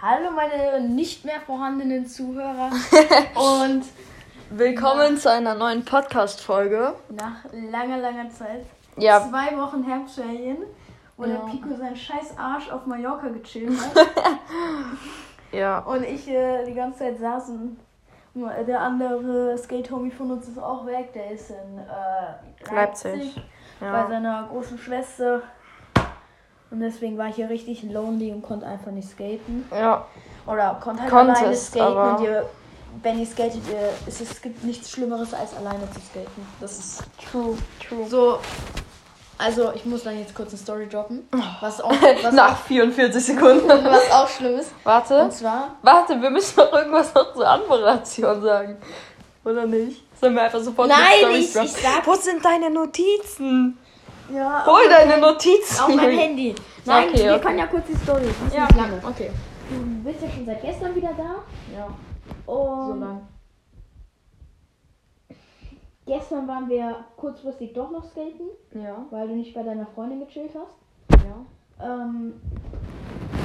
Hallo meine nicht mehr vorhandenen Zuhörer und Willkommen zu einer neuen Podcast-Folge. nach langer, langer Zeit, Ja, zwei Wochen Herbstferien, wo Ja. der Pico seinen scheiß Arsch auf Mallorca gechillt hat ja. und ich äh, die ganze Zeit saß und der andere Skate-Homie von uns ist auch weg, der ist in äh, Leipzig. bei ja. seiner großen Schwester und deswegen war ich hier richtig lonely und konnte einfach nicht skaten. Ja, Oder konnte halt Konntest, alleine skaten aber- und ihr, wenn ihr skatet, ihr, es, es gibt nichts Schlimmeres als alleine zu skaten. Das ist true, true. so. Also ich muss dann jetzt kurz eine Story droppen. Was auch, was Nach 44 Sekunden. was auch schlimm ist. Warte, Und zwar, warte, wir müssen noch irgendwas noch zur Anmoderation sagen. Oder nicht? Sollen wir einfach sofort Nein, Storys ich- droppen? ich sag- Wo sind deine Notizen? Ja, Hol auf deine Notizen. Auf mein Handy. Nein, Okay, wir okay. können ja kurz die Story. Das Ja, lange. okay. Du bist ja schon seit gestern wieder da. Ja, Und so lang. gestern waren wir kurzfristig doch noch skaten, Ja, weil du nicht bei deiner Freundin gechillt hast. ja. Ähm,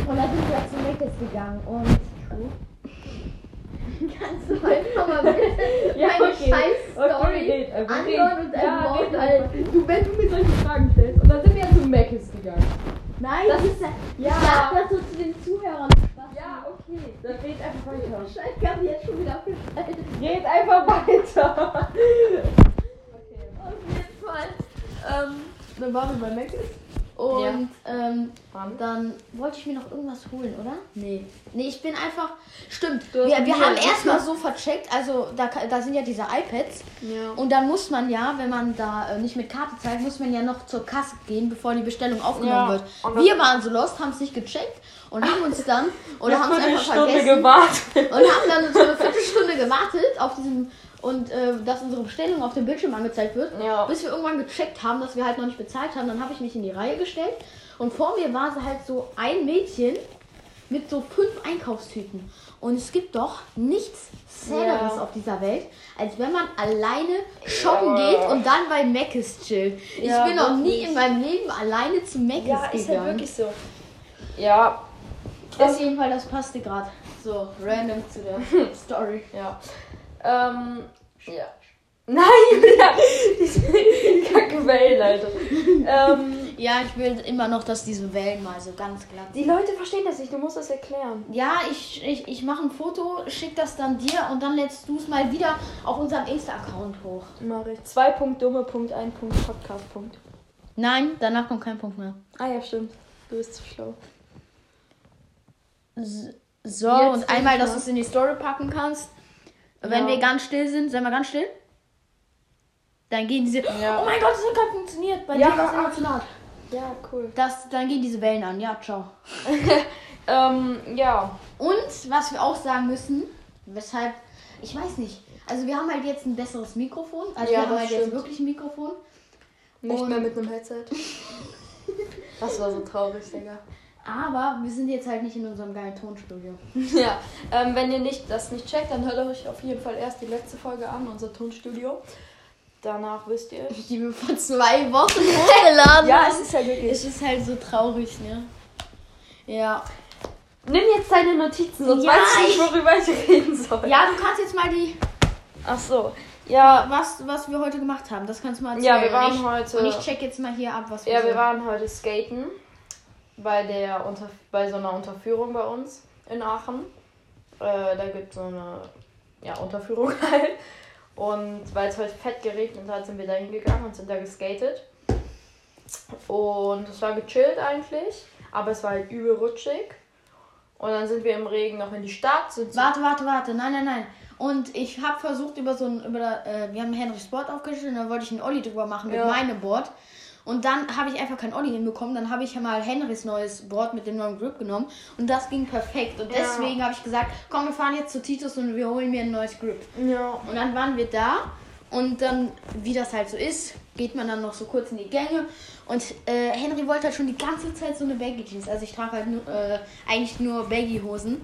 und dann sind wir zu Meckes gegangen und. Kannst du einfach mal bitte Ja, meine okay. scheiß Okay, Story äh, anhören und Ja, ein Wort red halten? Du, wenn du mir solche Fragen stellst, und dann sind wir ja zu Meckes gegangen. Nein, Das ist ja. Ja. Sag das so zu den Zuhörern. Ja, okay, dann red einfach weiter. Kann ich jetzt schon wieder abgeschaltet. Red einfach weiter. Auf jeden Fall. Ähm, dann waren wir bei Meckes. Und ähm, Wann? dann wollte ich mir noch irgendwas holen, oder? Nee. Nee, ich bin einfach. Stimmt. Wir, wir haben erstmal so vercheckt, also da, da sind ja diese iPads. Ja. Und dann muss man ja, wenn man da äh, nicht mit Karte zahlt, muss man ja noch zur Kasse gehen, bevor die Bestellung aufgenommen Ja, wird. Wir waren so lost, haben es nicht gecheckt und haben uns dann oder haben es eine einfach Stunde vergessen gewartet. und haben dann so eine Viertelstunde gewartet auf diesem und äh, dass unsere Bestellung auf dem Bildschirm angezeigt wird, Ja. bis wir irgendwann gecheckt haben, dass wir halt noch nicht bezahlt haben. Dann habe ich mich in die Reihe gestellt und vor mir war halt so ein Mädchen mit so fünf Einkaufstüten. Und es gibt doch nichts Sadderes Ja. auf dieser Welt, als wenn man alleine shoppen Ja. geht und dann bei Mc's chillt. Ich Ja, bin noch nie in meinem Leben alleine zu Mc's Ja, ist gegangen. halt wirklich so. Ja, Auf jeden Fall, das passte gerade. So, random zu der Story. ja. Ähm, ja. Nein, Julia! Diese kacke Wellen, Alter. ähm, Ja, ich will immer noch, dass diese Wellen mal so ganz glatt sind. die Leute verstehen das nicht, du musst das erklären. Ja, ich, ich, ich mache ein Foto, schick das dann dir und dann lädst du es mal wieder auf unserem Insta-Account hoch. Mach ich. Zwei Punkt dumme Punkt ein Punkt Podcast Punkt. Nein, danach kommt kein Punkt mehr. Ah ja, stimmt. Du bist zu schlau. So, Jetzt und einmal, dass du es in die Story packen kannst. Wenn Ja. wir ganz still sind, seien wir ganz still. Dann gehen diese. Ja. Oh mein Gott, das hat gerade funktioniert. Bei Ja, dir war es emotional. Ja, cool. Das, dann gehen diese Wellen an. Ja, ciao. Ähm, ja. Und was wir auch sagen müssen, weshalb, ich weiß nicht, also wir haben halt jetzt ein besseres Mikrofon. Also Ja, wir haben halt jetzt stimmt. wirklich ein Mikrofon. Nicht Und- mehr mit einem Headset. Das war so traurig, Digga. Aber wir sind jetzt halt nicht in unserem geilen Tonstudio. Ja, ähm, wenn ihr nicht, das nicht checkt, dann hört euch auf jeden Fall erst die letzte Folge an, unser Tonstudio. Danach wisst ihr. Die wir vor zwei Wochen hochgeladen Ja, haben. es ist ja wirklich. Es ist halt so traurig, ne? Ja. Nimm jetzt deine Notizen, sonst Ja, weiß ich nicht, ich- worüber ich reden soll. Ja, du kannst jetzt mal die, Ach so. Ja, was, was wir heute gemacht haben, das kannst du mal Ja, erzählen. wir waren ich, heute- Und ich check jetzt mal hier ab, was wir ja, so- wir waren heute skaten bei der Unter bei so einer Unterführung bei uns in Aachen. Äh, da gibt es so eine ja, Unterführung halt. Und weil es heute fett geregnet hat, sind wir da hingegangen und sind da geskatet. Und es war gechillt eigentlich, aber es war halt übel rutschig. Und dann sind wir im Regen noch in die Stadt. Sind Warte, warte, warte. Nein, nein, nein. Und ich habe versucht über so ein, über, äh, wir haben Henrys Board aufgestellt und dann wollte ich einen Olli drüber machen mit Ja. meinem Board. Und dann habe ich einfach kein Olli hinbekommen. Dann habe ich ja mal Henrys neues Board mit dem neuen Grip genommen. Und das ging perfekt. Und Ja. deswegen habe ich gesagt, komm, wir fahren jetzt zu Titus und wir holen mir ein neues Grip. Ja. Und dann waren wir da. Und dann, wie das halt so ist, geht man dann noch so kurz in die Gänge. Und äh, Henry wollte halt schon die ganze Zeit so eine Baggy Jeans. Also ich trage halt nur, äh, eigentlich nur Baggy Hosen.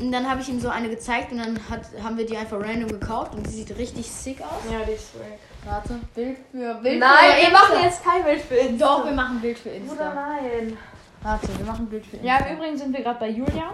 Und dann habe ich ihm so eine gezeigt und dann hat, haben wir die einfach random gekauft und die sieht richtig sick aus. Ja, die ist weg. Warte, Bild für Bild Nein, für wir Insta. machen jetzt kein Bild für Insta. Doch, wir machen Bild für Bruder, Insta. nein. Warte, wir machen Bild für Insta. Ja, im Übrigen sind wir gerade bei Julia.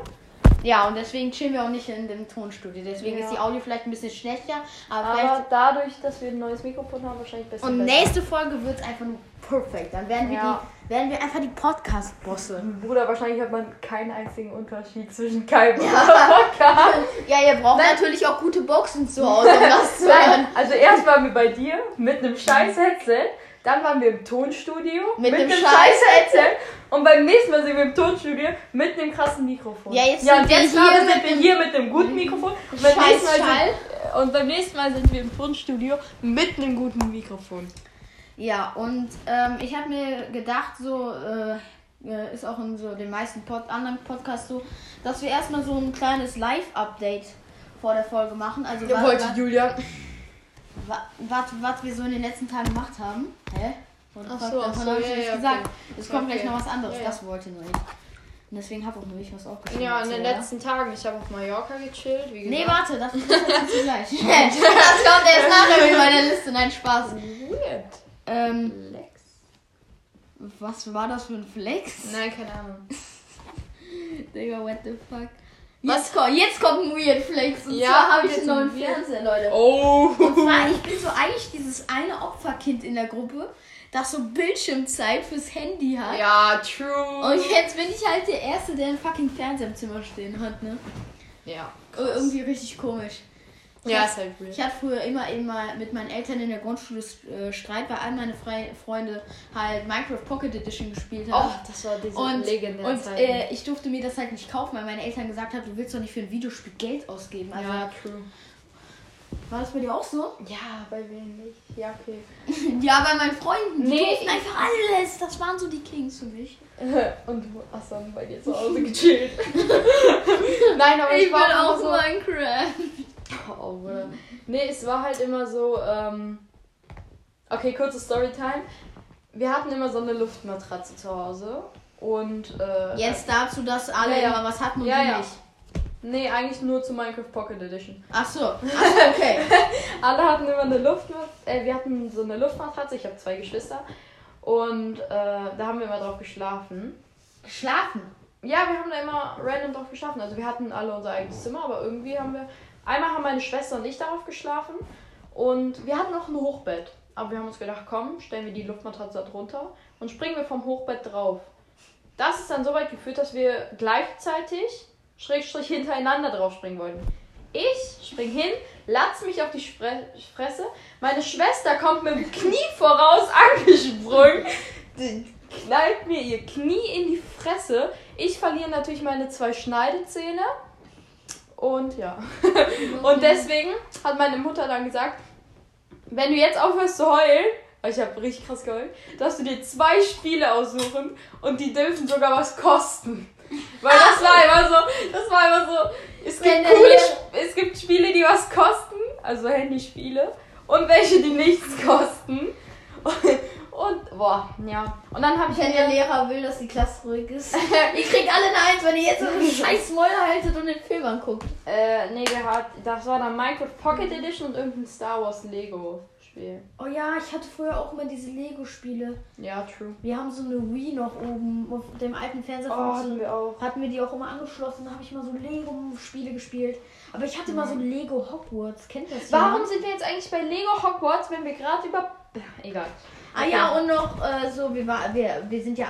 Ja, und deswegen chillen wir auch nicht in dem Tonstudio. Deswegen Ja. ist die Audio vielleicht ein bisschen schlechter, aber, Aber dadurch, dass wir ein neues Mikrofon haben, wahrscheinlich besser. Und nächste Folge wird es einfach nur perfekt. Dann werden wir, Ja. die, werden wir einfach die Podcast-Bosse. Bruder, wahrscheinlich hat man keinen einzigen Unterschied zwischen Kai und Podcast. Ja, ihr braucht Nein. natürlich auch gute Boxen zu Hause, um das zu hören. Also erst waren wir bei dir mit einem scheiß Headset, dann waren wir im Tonstudio Mit einem einem scheiß Headset und beim nächsten Mal sind wir im Tonstudio mit einem krassen Mikrofon. Ja, jetzt ja sind und wir jetzt hier mit sind wir hier mit einem guten Mikrofon und beim, Scheiß nächsten Mal sind, und beim nächsten Mal sind wir im Tonstudio mit einem guten Mikrofon. Ja, und ähm, ich habe mir gedacht, so äh, äh, ist auch in so den meisten Pod anderen Podcasts so, dass wir erstmal so ein kleines Live-Update vor der Folge machen. Also wa- Julia. Wa- was, was wir so in den letzten Tagen gemacht haben. Hä? The Ach so, davon so, hab ich ja, ja, gesagt. okay. Es kommt Okay. gleich noch was anderes. Ja. Das wollte nur ich. Und deswegen habe auch nur ich was aufgeschrieben. Ja, in den oder? letzten Tagen, ich habe auf Mallorca gechillt, wie Nee, gesagt. warte, das, das du gleich. das kommt erst nachher mit meiner Liste. Nein, Spaß. Weird. Ähm, Lex. was war das für ein Flex? Nein, keine Ahnung. Digga, what the fuck? Was? Jetzt, kommt, jetzt kommt ein Weird Flex. Und Ja, zwar habe ich einen neuen Fernseher, Leute. Oh. Und zwar, ich bin so eigentlich dieses eine Opferkind in der Gruppe, das so Bildschirmzeit fürs Handy hat. Ja, true. Und jetzt bin ich halt der Erste, der einen fucking Fernseher im Zimmer stehen hat, ne? ja. Ir- Irgendwie richtig komisch. Ja, ist halt weird. Ich hatte früher immer eben mal mit meinen Eltern in der Grundschule äh, Streit, weil all meine Fre Freunde halt Minecraft Pocket Edition gespielt Oh, haben. das war diese Und, legendäre und äh, ich durfte mir das halt nicht kaufen, weil meine Eltern gesagt haben, du willst doch nicht für ein Videospiel Geld ausgeben. Also ja, true. war das bei dir auch so? Ja, bei wem nicht? Ja, okay. Ja, bei meinen Freunden. Die Nee, durften ich- einfach alles. Das waren so die Kings für mich. Und du hast dann bei dir zu Hause gechillt. Nein, aber ich, war immer so. Minecraft. Oh, Bruder. Nee, es war halt immer so, ähm. Okay, kurze Storytime. Wir hatten immer so eine Luftmatratze zu Hause. Und, äh. Jetzt dazu, dass alle Ja, ja. immer was hatten und Ja, du ja. nicht. Nee, eigentlich nur zu Minecraft Pocket Edition. Ach so. Ach so, okay. Alle hatten immer eine Luftmatratze. Äh, wir hatten so eine Luftmatratze. Ich habe zwei Geschwister. Und äh, da haben wir immer drauf geschlafen. Geschlafen. Ja, wir haben da immer random drauf geschlafen. Also wir hatten alle unser eigenes Zimmer, aber irgendwie haben wir. Einmal haben meine Schwester und ich darauf geschlafen. Und wir hatten auch ein Hochbett. Aber wir haben uns gedacht, komm, stellen wir die Luftmatratze drunter und springen wir vom Hochbett drauf. Das ist dann so weit geführt, dass wir gleichzeitig Schrägstrich hintereinander drauf springen wollten. Ich spring hin, latz mich auf die Spre Fresse. Meine Schwester kommt mit dem Knie voraus angesprungen, knallt mir ihr Knie in die Fresse. Ich verliere natürlich meine zwei Schneidezähne. Und ja. Und deswegen hat meine Mutter dann gesagt, wenn du jetzt aufhörst zu heulen, weil ich habe richtig krass geheult, darfst du dir zwei Spiele aussuchen und die dürfen sogar was kosten. Weil das war immer so, das war immer so, es gibt coole, es gibt Spiele, die was kosten, also Handyspiele, und welche, die nichts kosten. Und, boah, ja. Und dann habe ich Wenn der Lehrer will, dass die Klasse ruhig ist. ihr kriegt alle eine Eins, wenn ihr jetzt so eine scheiß Mäuler haltet und den Film anguckt. äh, nee, der hat, das war dann Minecraft Pocket Edition und irgendein Star Wars Lego Spiel. Oh ja, ich hatte früher auch immer diese Lego-Spiele. Ja, true. Wir haben so eine Wii noch oben auf dem alten Fernseher Oh, hatten wir auch. hatten wir die auch immer angeschlossen, da habe ich immer so Lego-Spiele gespielt. Aber ich hatte immer so Lego Hogwarts, kennt das Warum jemand? sind wir jetzt eigentlich bei Lego Hogwarts, wenn wir gerade über. Egal. Ah ja, und noch äh, so, wir, war, wir, wir sind ja,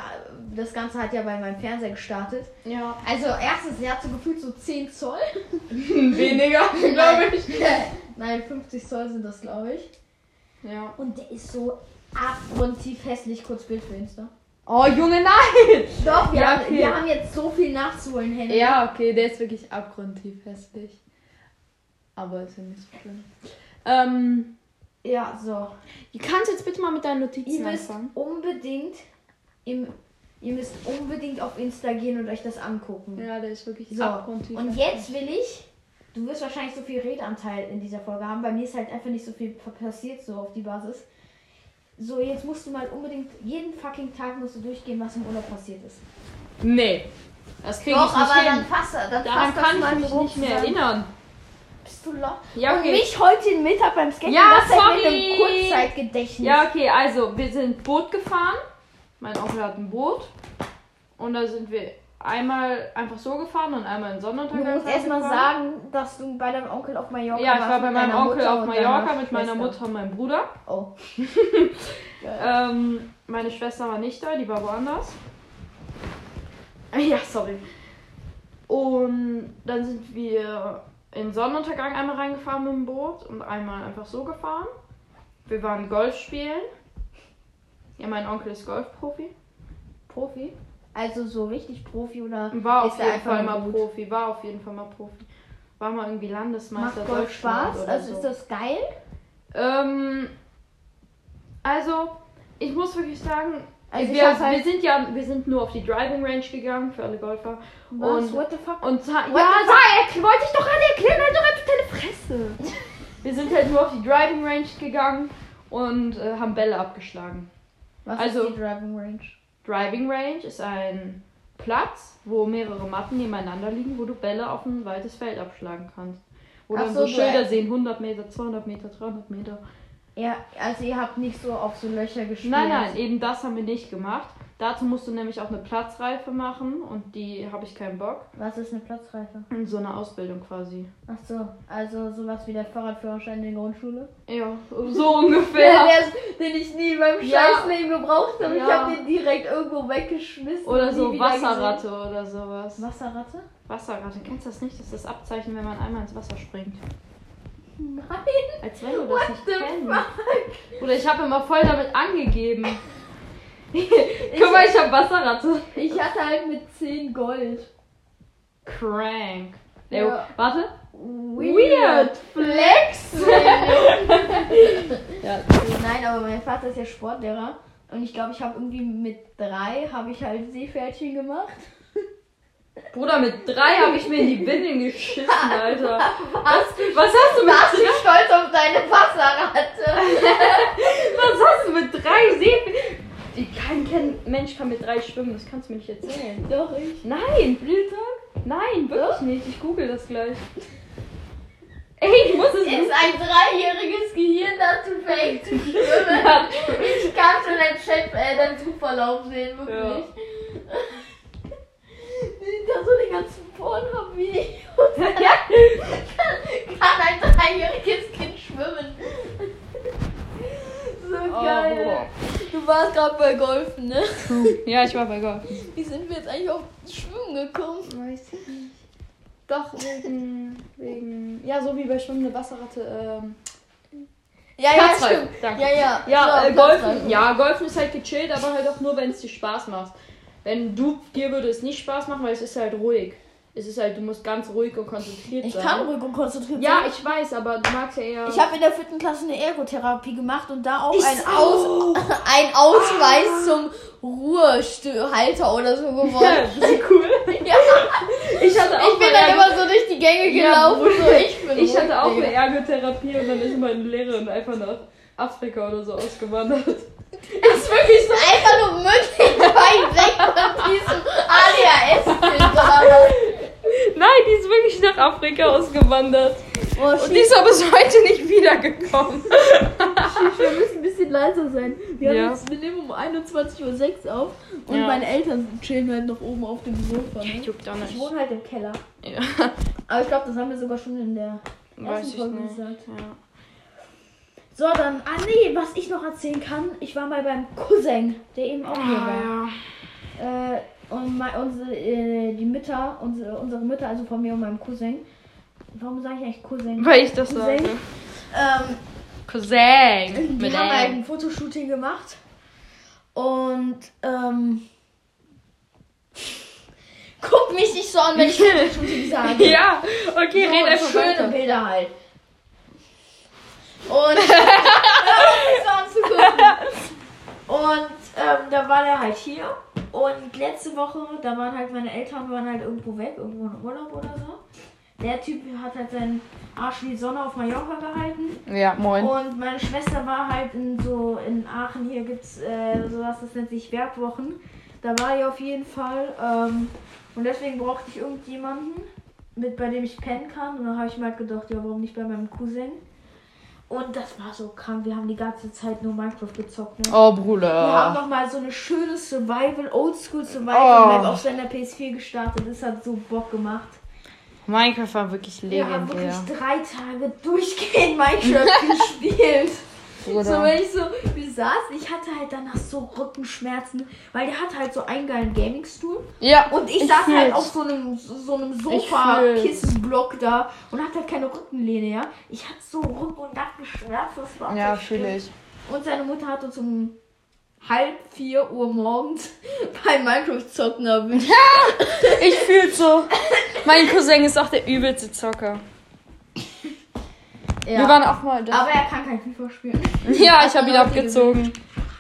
das Ganze hat ja bei meinem Fernseher gestartet. Ja. Also erstens, der hat so gefühlt so 10 Zoll. Weniger, glaube ich. Nein, 50 Zoll sind das, glaube ich. Ja. Und der ist so abgrundtief hässlich, kurz Bild für Insta. Oh, Junge, nein! Doch, wir, Ja, haben, okay. wir haben jetzt so viel nachzuholen, Henry. Ja, okay, der ist wirklich abgrundtief hässlich. Aber ist ja nicht so schlimm. Ähm. Ja, so. Du kannst jetzt bitte mal mit deinen Ihr Notizen müsst anfangen. unbedingt, im, ihr müsst unbedingt auf Insta gehen und euch das angucken. Ja, der ist wirklich So, abgrundtief und jetzt will ich, du wirst wahrscheinlich so viel Redanteil in dieser Folge haben. Bei mir ist halt einfach nicht so viel passiert, so auf die Basis. So, jetzt musst du mal unbedingt, jeden fucking Tag musst du durchgehen, was im Urlaub passiert ist. Nee. Das kriege Doch, ich nicht aber hin. dann fass, dann Daran kann ich mich nicht mehr erinnern. Bist du lost? Ja, Und okay. mich heute Mittag beim Skaten Ja, das halt mit sorry. einem Kurzzeitgedächtnis. Ja, okay, also wir sind Boot gefahren. Mein Onkel hat ein Boot. Und da sind wir einmal einfach so gefahren und einmal in Du Sonnenuntergang. musst erstmal sagen, dass du bei deinem Onkel auf Mallorca Ja, ich warst war bei meinem Onkel Mutter auf und Mallorca mit meiner. Mutter und meinem Bruder. Oh. Ähm, meine Schwester war nicht da, die war woanders. Ja, sorry. Und dann sind wir in Sonnenuntergang einmal reingefahren mit dem Boot und einmal einfach so gefahren. Wir waren Golf spielen. Ja, mein Onkel ist Golfprofi. Profi? Also so richtig Profi oder War ist auf jeden Fall mal gut? Profi. War auf jeden Fall mal Profi. War mal irgendwie Landesmeister. Macht Golf Spaß? Also so. ist das geil? Ähm, also, ich muss wirklich sagen, Also wir, halt- wir sind ja, wir sind nur auf die Driving Range gegangen für alle Golfer. Was? Und, What the fuck? und ha- What ja, the sag, wollte ich doch gerade erklären, halt doch einfach deine Fresse. wir sind halt nur auf die Driving Range gegangen und äh, haben Bälle abgeschlagen. Was also- ist die Driving Range? Driving Range ist ein Platz, wo mehrere Matten nebeneinander liegen, wo du Bälle auf ein weites Feld abschlagen kannst. Wo Ach dann so, so Schilder sehen, 100 Meter, 200 Meter, 300 Meter. Ja, also ihr habt nicht so auf so Löcher gespielt. Nein, nein, eben das haben wir nicht gemacht. Dazu musst du nämlich auch eine Platzreife machen und die habe ich keinen Bock. Was ist eine Platzreife? So einer Ausbildung quasi. Ach so, also sowas wie der Fahrradführerschein in der Grundschule? Ja, so ungefähr. der, den ich nie in meinem Ja. Scheißleben gebraucht habe. Ich Ja. habe den direkt irgendwo weggeschmissen. Oder so Wasserratte oder sowas. gesehen. Wasserratte? Wasserratte, kennst du das nicht? Das ist das Abzeichen, wenn man einmal ins Wasser springt. Nein. Als wenn du das What nicht kennst. Oder ich habe immer voll damit angegeben. Guck mal, ich habe Wasserratte. Ich hatte halt mit 10 Gold. Crank. Ja. Ja. Warte. Weird Flex. Ja. Nein, aber mein Vater ist ja Sportlehrer. Und ich glaube, ich habe irgendwie mit drei habe ich halt Seepferdchen gemacht. Bruder, mit drei habe ich mir in die Windeln geschissen, Alter. Was, was hast du mit Warst du stolz auf deine Wasserratte? Was hast du mit drei See? Kein Ken Mensch kann mit drei schwimmen, das kannst du mir nicht erzählen. Doch, ich. Nein, Real Talk? nein, wirklich nicht. Ich google das gleich. Ey, ich muss es Ist ein dreijähriges Gehirn dazu fähig zu schwimmen? Ich kann schon deinen Chat, äh, deinen Suchverlauf sehen, wirklich. Da so die ganzen Pornhub-Videos. kann, kann ein dreijähriges Kind schwimmen? So geil. du warst gerade bei Golfen, ne? Ja, ich war bei Golf. Wie sind wir jetzt eigentlich auf Schwimmen gekommen? Weiß ich nicht. Doch, wegen, wegen. Ja, so wie bei schwimmende Wasserratte. Ähm, Ja, ja, stimmt. danke. Ja, ja. Ja, So, äh, Platzreife. Golfen, ja, Golfen ist halt gechillt, aber halt auch nur, wenn es dir Spaß macht. Wenn du, dir würde es nicht Spaß machen, weil es ist halt ruhig. Es ist halt, du musst ganz ruhig und konzentriert Ich sein. kann ruhig und konzentriert Ja, sein. ich weiß, aber du magst ja eher. Ich habe in der vierten Klasse eine Ergotherapie gemacht und da auch Ich ein. Aus, ein Ausweis zum Ruhehalter oder so gewonnen. Ja, cool. ja, Ich hatte auch ich bin dann immer so durch die Gänge Ja, gelaufen. so, ich bin Ich hatte auch eine. Ergotherapie und dann ist meine Lehrerin einfach nach Afrika oder so ausgewandert. Ist wirklich so einfach nur möglich weit weg von diesem was? Nein, die ist wirklich nach Afrika ausgewandert. Oh, Und die ist aber bis heute nicht wiedergekommen. wir müssen ein bisschen leiser sein. Wir, haben Ja. jetzt, wir nehmen um 21.06 Uhr auf und Ja. meine Eltern chillen halt noch oben auf dem Sofa. Ne? Juckt auch Ich wohne halt im Keller. Ja, Aber ich glaube, das haben wir sogar schon in der weiß ersten ich Folge nicht. gesagt. Ja. So, dann, ah nee, was ich noch erzählen kann, ich war mal beim Cousin, der eben auch hier war. Ah, Äh, und mein, unsere, äh, die Mütter, unsere, unsere Mütter, also von mir und meinem Cousin. Warum sage ich eigentlich Cousin? Weil ich das Cousin. sage. Ähm, Cousin. die haben halt ein Fotoshooting gemacht. Und, ähm, guck mich nicht so an, wenn ich Fotoshooting sage. Ja, okay, so, red einfach schöne weiter. Bilder halt. Und. Und ähm, da war der halt hier. Und letzte Woche, da waren halt meine Eltern waren halt irgendwo weg, irgendwo in Urlaub oder so. Der Typ hat halt seinen Arsch in die Sonne auf Mallorca gehalten. Ja, moin. Und meine Schwester war halt in so in Aachen, hier gibt's äh, sowas, das nennt sich Werkwochen. Da war ich auf jeden Fall. Ähm, und deswegen brauchte ich irgendjemanden, mit bei dem ich pennen kann. Und dann habe ich mir halt gedacht, ja, warum nicht bei meinem Cousin? Und das war so krank. Wir haben die ganze Zeit nur Minecraft gezockt. Ne? Oh, Wir haben Bruder. noch mal so eine schöne Survival, Oldschool Survival Map Oh. auf seiner PS4 gestartet. Das hat so Bock gemacht. Minecraft war wirklich Wir haben legendär. wirklich drei Tage durchgehend Minecraft gespielt. So, Bruder. wenn ich so, wir saßen, ich hatte halt danach so Rückenschmerzen, weil der hatte halt so einen geilen Gaming-Stuhl. Ja, Und ich, Ich saß halt fühl's. auf so einem, so, so einem fühl's. Sofa-Kissenblock da und hatte halt keine Rückenlehne, ja. Ich hatte so Rücken- und Nackenschmerzen, das war ja, so fühle ich. Und seine Mutter hat uns um halb vier Uhr morgens beim Minecraft-Zocken erwischt. Ich fühle so. Mein Cousin ist auch der übelste Zocker. Ja. Wir waren auch mal da. Aber er kann kein FIFA spielen. Ja, ich habe ihn abgezogen.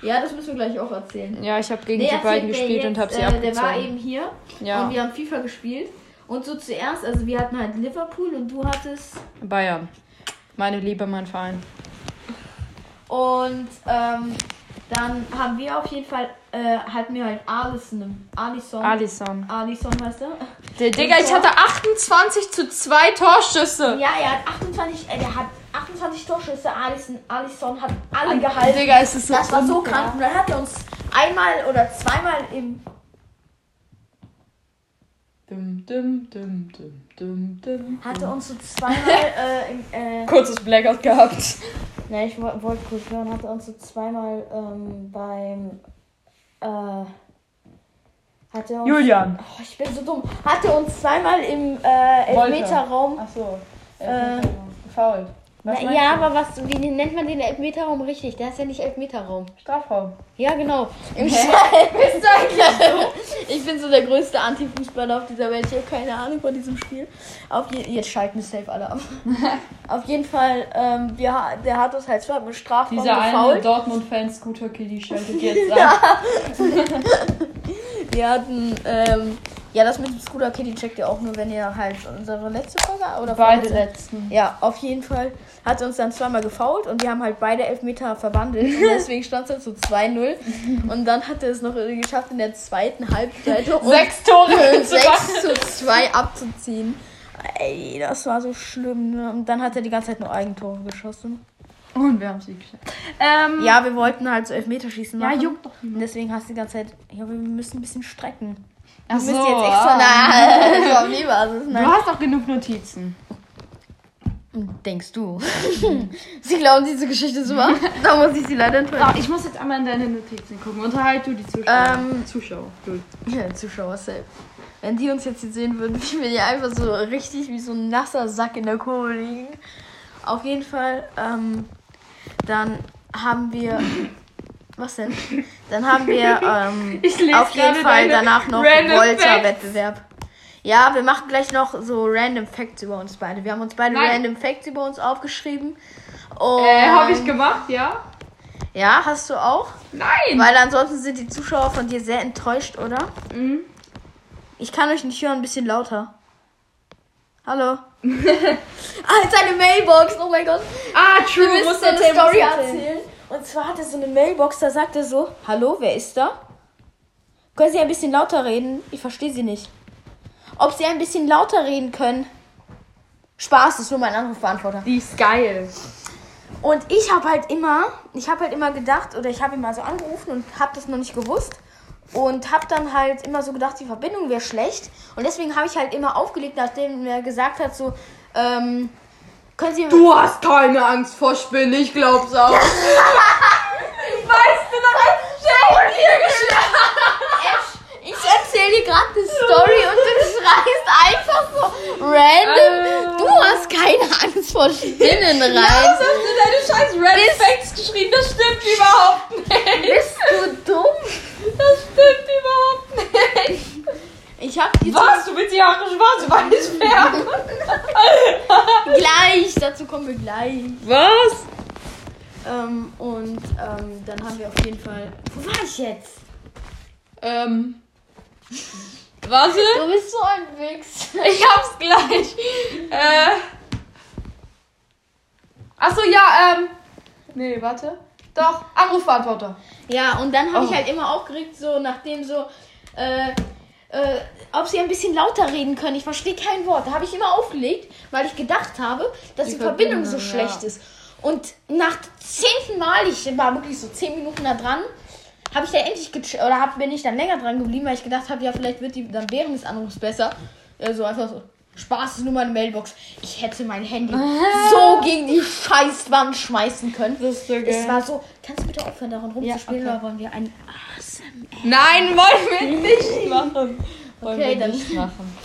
Ja, das müssen wir gleich auch erzählen. Ja, ich habe gegen Nee, die beiden gespielt und jetzt, habe sie äh, Der war abgezogen. eben hier Ja, und wir haben FIFA gespielt. Und so zuerst, also wir hatten halt Liverpool und du hattest. Bayern. Meine Liebe, mein Verein. Und ähm, dann haben wir auf jeden Fall, äh, hatten wir halt Alisson. Alisson. Alisson. Alisson heißt er. Der Digga, ich hatte 28 zu 2 Torschüsse. Ja, er hat 28, äh, der hat 28 Torschüsse. Alisson, Alisson hat alle gehalten. Digga, es ist so Das war so krank. Und dann hat er uns einmal oder zweimal im. Dum, dum, dum, dum, dum, dum. Hat er uns so zweimal äh, im. Äh, Kurzes Blackout gehabt. ne, ich wo- wollte kurz hören, hat er uns so zweimal ähm, beim. Äh, hat er uns, Julian. Oh, ich bin so dumm. Hat er uns zweimal im äh. Elfmeterraum. Achso. Äh, Faul. Was Na, ja, du? aber was, wie nennt man den Elfmeterraum richtig? Der ist ja nicht Elfmeterraum. Strafraum. Ja, genau. Im Stall bist du eigentlich. Ich bin so der größte Anti-Fußballer auf dieser Welt. Ich habe keine Ahnung von diesem Spiel. Auf je jetzt schalten wir safe alle ab. auf jeden Fall, ähm, wir, der hat uns halt zwar im Strafraum Dieser eine gefault. Dortmund-Fan Scooter Kitty schaltet jetzt ab. Wir hatten, ähm, ja, das mit dem Scooter Kitty checkt ihr auch nur, wenn ihr halt unsere letzte Folge oder Beide letzten. Ja, auf jeden Fall hat uns dann zweimal gefault und wir haben halt beide Elfmeter verwandelt. Und deswegen stand es halt so 2-0. Und dann hat er es noch geschafft, in der zweiten Halbzeit Sechs Tore zu 6 machen. zu 2 abzuziehen. Ey, das war so schlimm. Ne? Und dann hat er die ganze Zeit nur Eigentore geschossen. Und wir haben sie geschafft. Ähm, Ja, wir wollten halt so Elfmeterschießen ja, machen. juckt doch Und deswegen hast du die ganze Zeit, ja, wir müssen ein bisschen strecken. Ach Du so, jetzt extra ah. na, so auf die Basis. Du Nein. hast doch genug Notizen. Denkst du? sie glauben, diese Geschichte ist wahr? da muss ich sie leider enttäuschen. So, ich muss jetzt einmal in deine Notizen gucken. Unterhalt du die Zuschauer. Ähm, Zuschauer. Du. Ja, Zuschauer selbst. Wenn die uns jetzt hier sehen würden, wie wir hier einfach so richtig wie so ein nasser Sack in der Kurve liegen. Auf jeden Fall, ähm, dann haben wir. Was denn? Dann haben wir ähm, Ich lese auf jeden Fall danach noch Volta-Wettbewerb. Ja, wir machen gleich noch so Random Facts über uns beide. Wir haben uns beide Nein. Random Facts über uns aufgeschrieben. Und Äh, habe ich gemacht, ja? Ja, hast du auch? Nein! Weil ansonsten sind die Zuschauer von dir sehr enttäuscht, oder? Mhm. Ich kann euch nicht hören, ein bisschen lauter. Hallo. ah, seine Mailbox, oh mein Gott. Ah, true. Wir müssen musst eine Story erzählen. erzählen. Und zwar hat er so eine Mailbox, da sagt er so, hallo, wer ist da? Können Sie ein bisschen lauter reden? Ich verstehe Sie nicht. Ob Sie ein bisschen lauter reden können? Spaß, das ist nur mein Anrufbeantworter. Die ist geil. Und ich habe halt immer, ich habe halt immer gedacht, oder ich habe ihn mal so angerufen und habe das noch nicht gewusst. Und habe dann halt immer so gedacht, die Verbindung wäre schlecht. Und deswegen habe ich halt immer aufgelegt, nachdem er gesagt hat, so, ähm, können Sie... Du hast keine Angst vor Spinnen, ich glaub's auch. weißt du noch, als Ich erzähle dir gerade eine Story und du schreist einfach so random. Du hast keine Angst vor Spinnen rein. Was hast du deine scheiß Red Facts geschrieben? Das stimmt überhaupt nicht. Bist du dumm? Das stimmt überhaupt nicht. Ich hab die Was? Du willst die Haare schwarz-weiß färben? gleich. Dazu kommen wir gleich. Was? Ähm, und ähm, dann haben wir auf jeden Fall. Wo war ich jetzt? Ähm. Warte. Du bist so ein Wichs. Ich hab's gleich. Äh. Achso, ja, ähm. Nee, warte. Doch, Anrufbeantworter. Ja, und dann habe Oh. ich halt immer aufgeregt, so nachdem so, äh, äh, ob sie ein bisschen lauter reden können. Ich verstehe kein Wort. Da habe ich immer aufgelegt, weil ich gedacht habe, dass die, Die Verbindung, so Verbindung, schlecht ja. ist. Und nach zehnten Mal, ich war wirklich so zehn Minuten da dran, habe ich da endlich gech oder hab, bin ich dann länger dran geblieben, weil ich gedacht habe, ja, vielleicht wird die dann während des Anrufs besser. Also einfach so. Spaß ist nur meine Mailbox. Ich hätte mein Handy so gegen die Scheißwand schmeißen können. Das ist so geil. Es war so. Kannst du bitte aufhören, daran rumzuspielen, okay. oder wollen wir ein ASMR? Nein, wollen wir nicht machen. Wollen Okay, wir dann- nicht machen.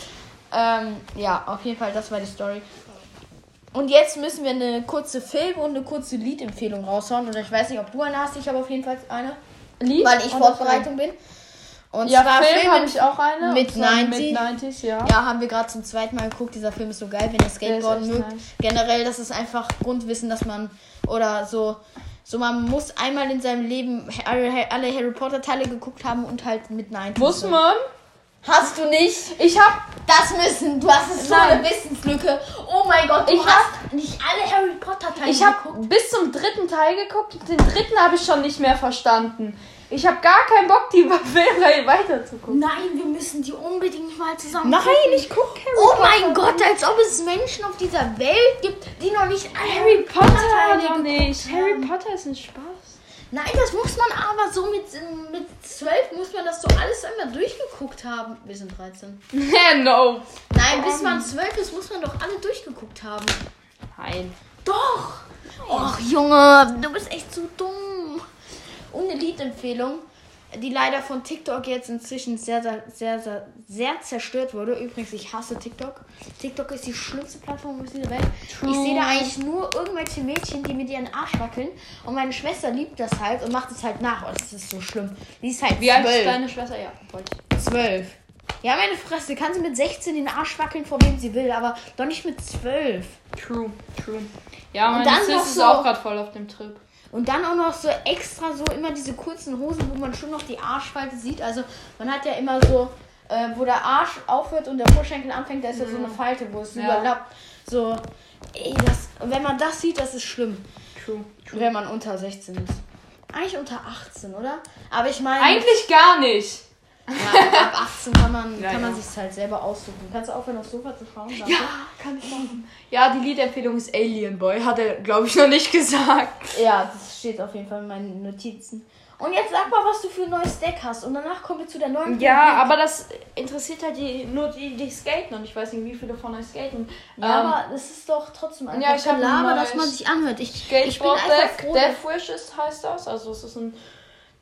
Ähm, ja, auf jeden Fall, das war die Story. Und jetzt müssen wir eine kurze Film- und eine kurze Liedempfehlung raushauen. Oder ich weiß nicht, ob du eine hast, ich habe auf jeden Fall eine. Lied? Weil ich Vorbereitung bin. Und Ja, zwar Film Film habe ich auch eine. mit und zwar 90. Mit 90, ja. Ja, haben wir gerade zum zweiten Mal geguckt. Dieser Film ist so geil, wenn ihr Skateboarden mögt. nice. Generell, das ist einfach Grundwissen, dass man oder so so man muss einmal in seinem Leben alle, alle Harry Potter Teile geguckt haben und halt mit 90. Muss man? Hast du nicht? Ich hab. Das müssen. Du hast es so eine Wissenslücke. Oh mein Gott, du Ich hast nicht alle Harry Potter Teile Ich habe geguckt. bis zum dritten Teil geguckt und den dritten habe ich schon nicht mehr verstanden. Ich habe gar keinen Bock, die Filmreihe weiterzugucken. Nein, wir müssen die unbedingt mal zusammen Nein, gucken. ich guck Harry Oh Potter. mein Gott, als ob es Menschen auf dieser Welt gibt, die noch nicht alle Harry Potter doch geguckt nicht. Harry haben. Potter ist ein Spaß. Nein, das muss man aber so mit, mit 12 muss man das so alles einmal durchgeguckt haben. Wir sind 13. no. Nein, bis man 12 ist, muss man doch alle durchgeguckt haben. Nein. Doch! Och, Junge, du bist echt zu dumm. Eine Liedempfehlung, die leider von TikTok jetzt inzwischen sehr, sehr, sehr, sehr, sehr zerstört wurde. Übrigens, ich hasse TikTok. TikTok ist die schlimmste Plattform auf dieser Welt. Ich sehe da eigentlich nur irgendwelche Mädchen, die mit ihren Arsch wackeln. Und meine Schwester liebt das halt und macht es halt nach. Und das ist so schlimm. Die ist halt Wie alt ist zwölf. deine Schwester? Ja. Zwölf. Ja, meine Fresse, kann sie mit 16 den Arsch wackeln, vor wem sie will, aber doch nicht mit 12. True, true. Ja, Und meine dann Sis ist so- auch gerade voll auf dem Trip. Und dann auch noch so extra so immer diese kurzen Hosen, wo man schon noch die Arschfalte sieht. Also man hat ja immer so, äh, wo der Arsch aufhört und der Oberschenkel anfängt, da ist ja so eine Falte, wo es Ja. überlappt. So, ey, das, wenn man das sieht, das ist schlimm. True. Wenn man unter 16 ist. Eigentlich unter 18, oder? Aber ich meine, Eigentlich gar nicht. Ja, ab 18 kann man, Ja, kann man ja. sich halt selber aussuchen. Kannst du aufhören, aufs Sofa zu schauen? Danke. Ja, kann ich machen. Ja, die Liedempfehlung ist Alien Boy. Hat er, glaube ich, noch nicht gesagt. Ja, das steht auf jeden Fall in meinen Notizen. Und jetzt sag mal, was du für ein neues Deck hast. Und danach kommen wir zu der neuen Ja, Rubrik. aber das interessiert halt die, nur die, die skaten und ich weiß nicht, wie viele von euch skaten. Ja, Ähm, aber es ist doch trotzdem einfach Ja, ich ein neues dass man sich anhört. Ich, ich bin einfach Deck, froh. Death Wish ist, heißt das. Also es ist ein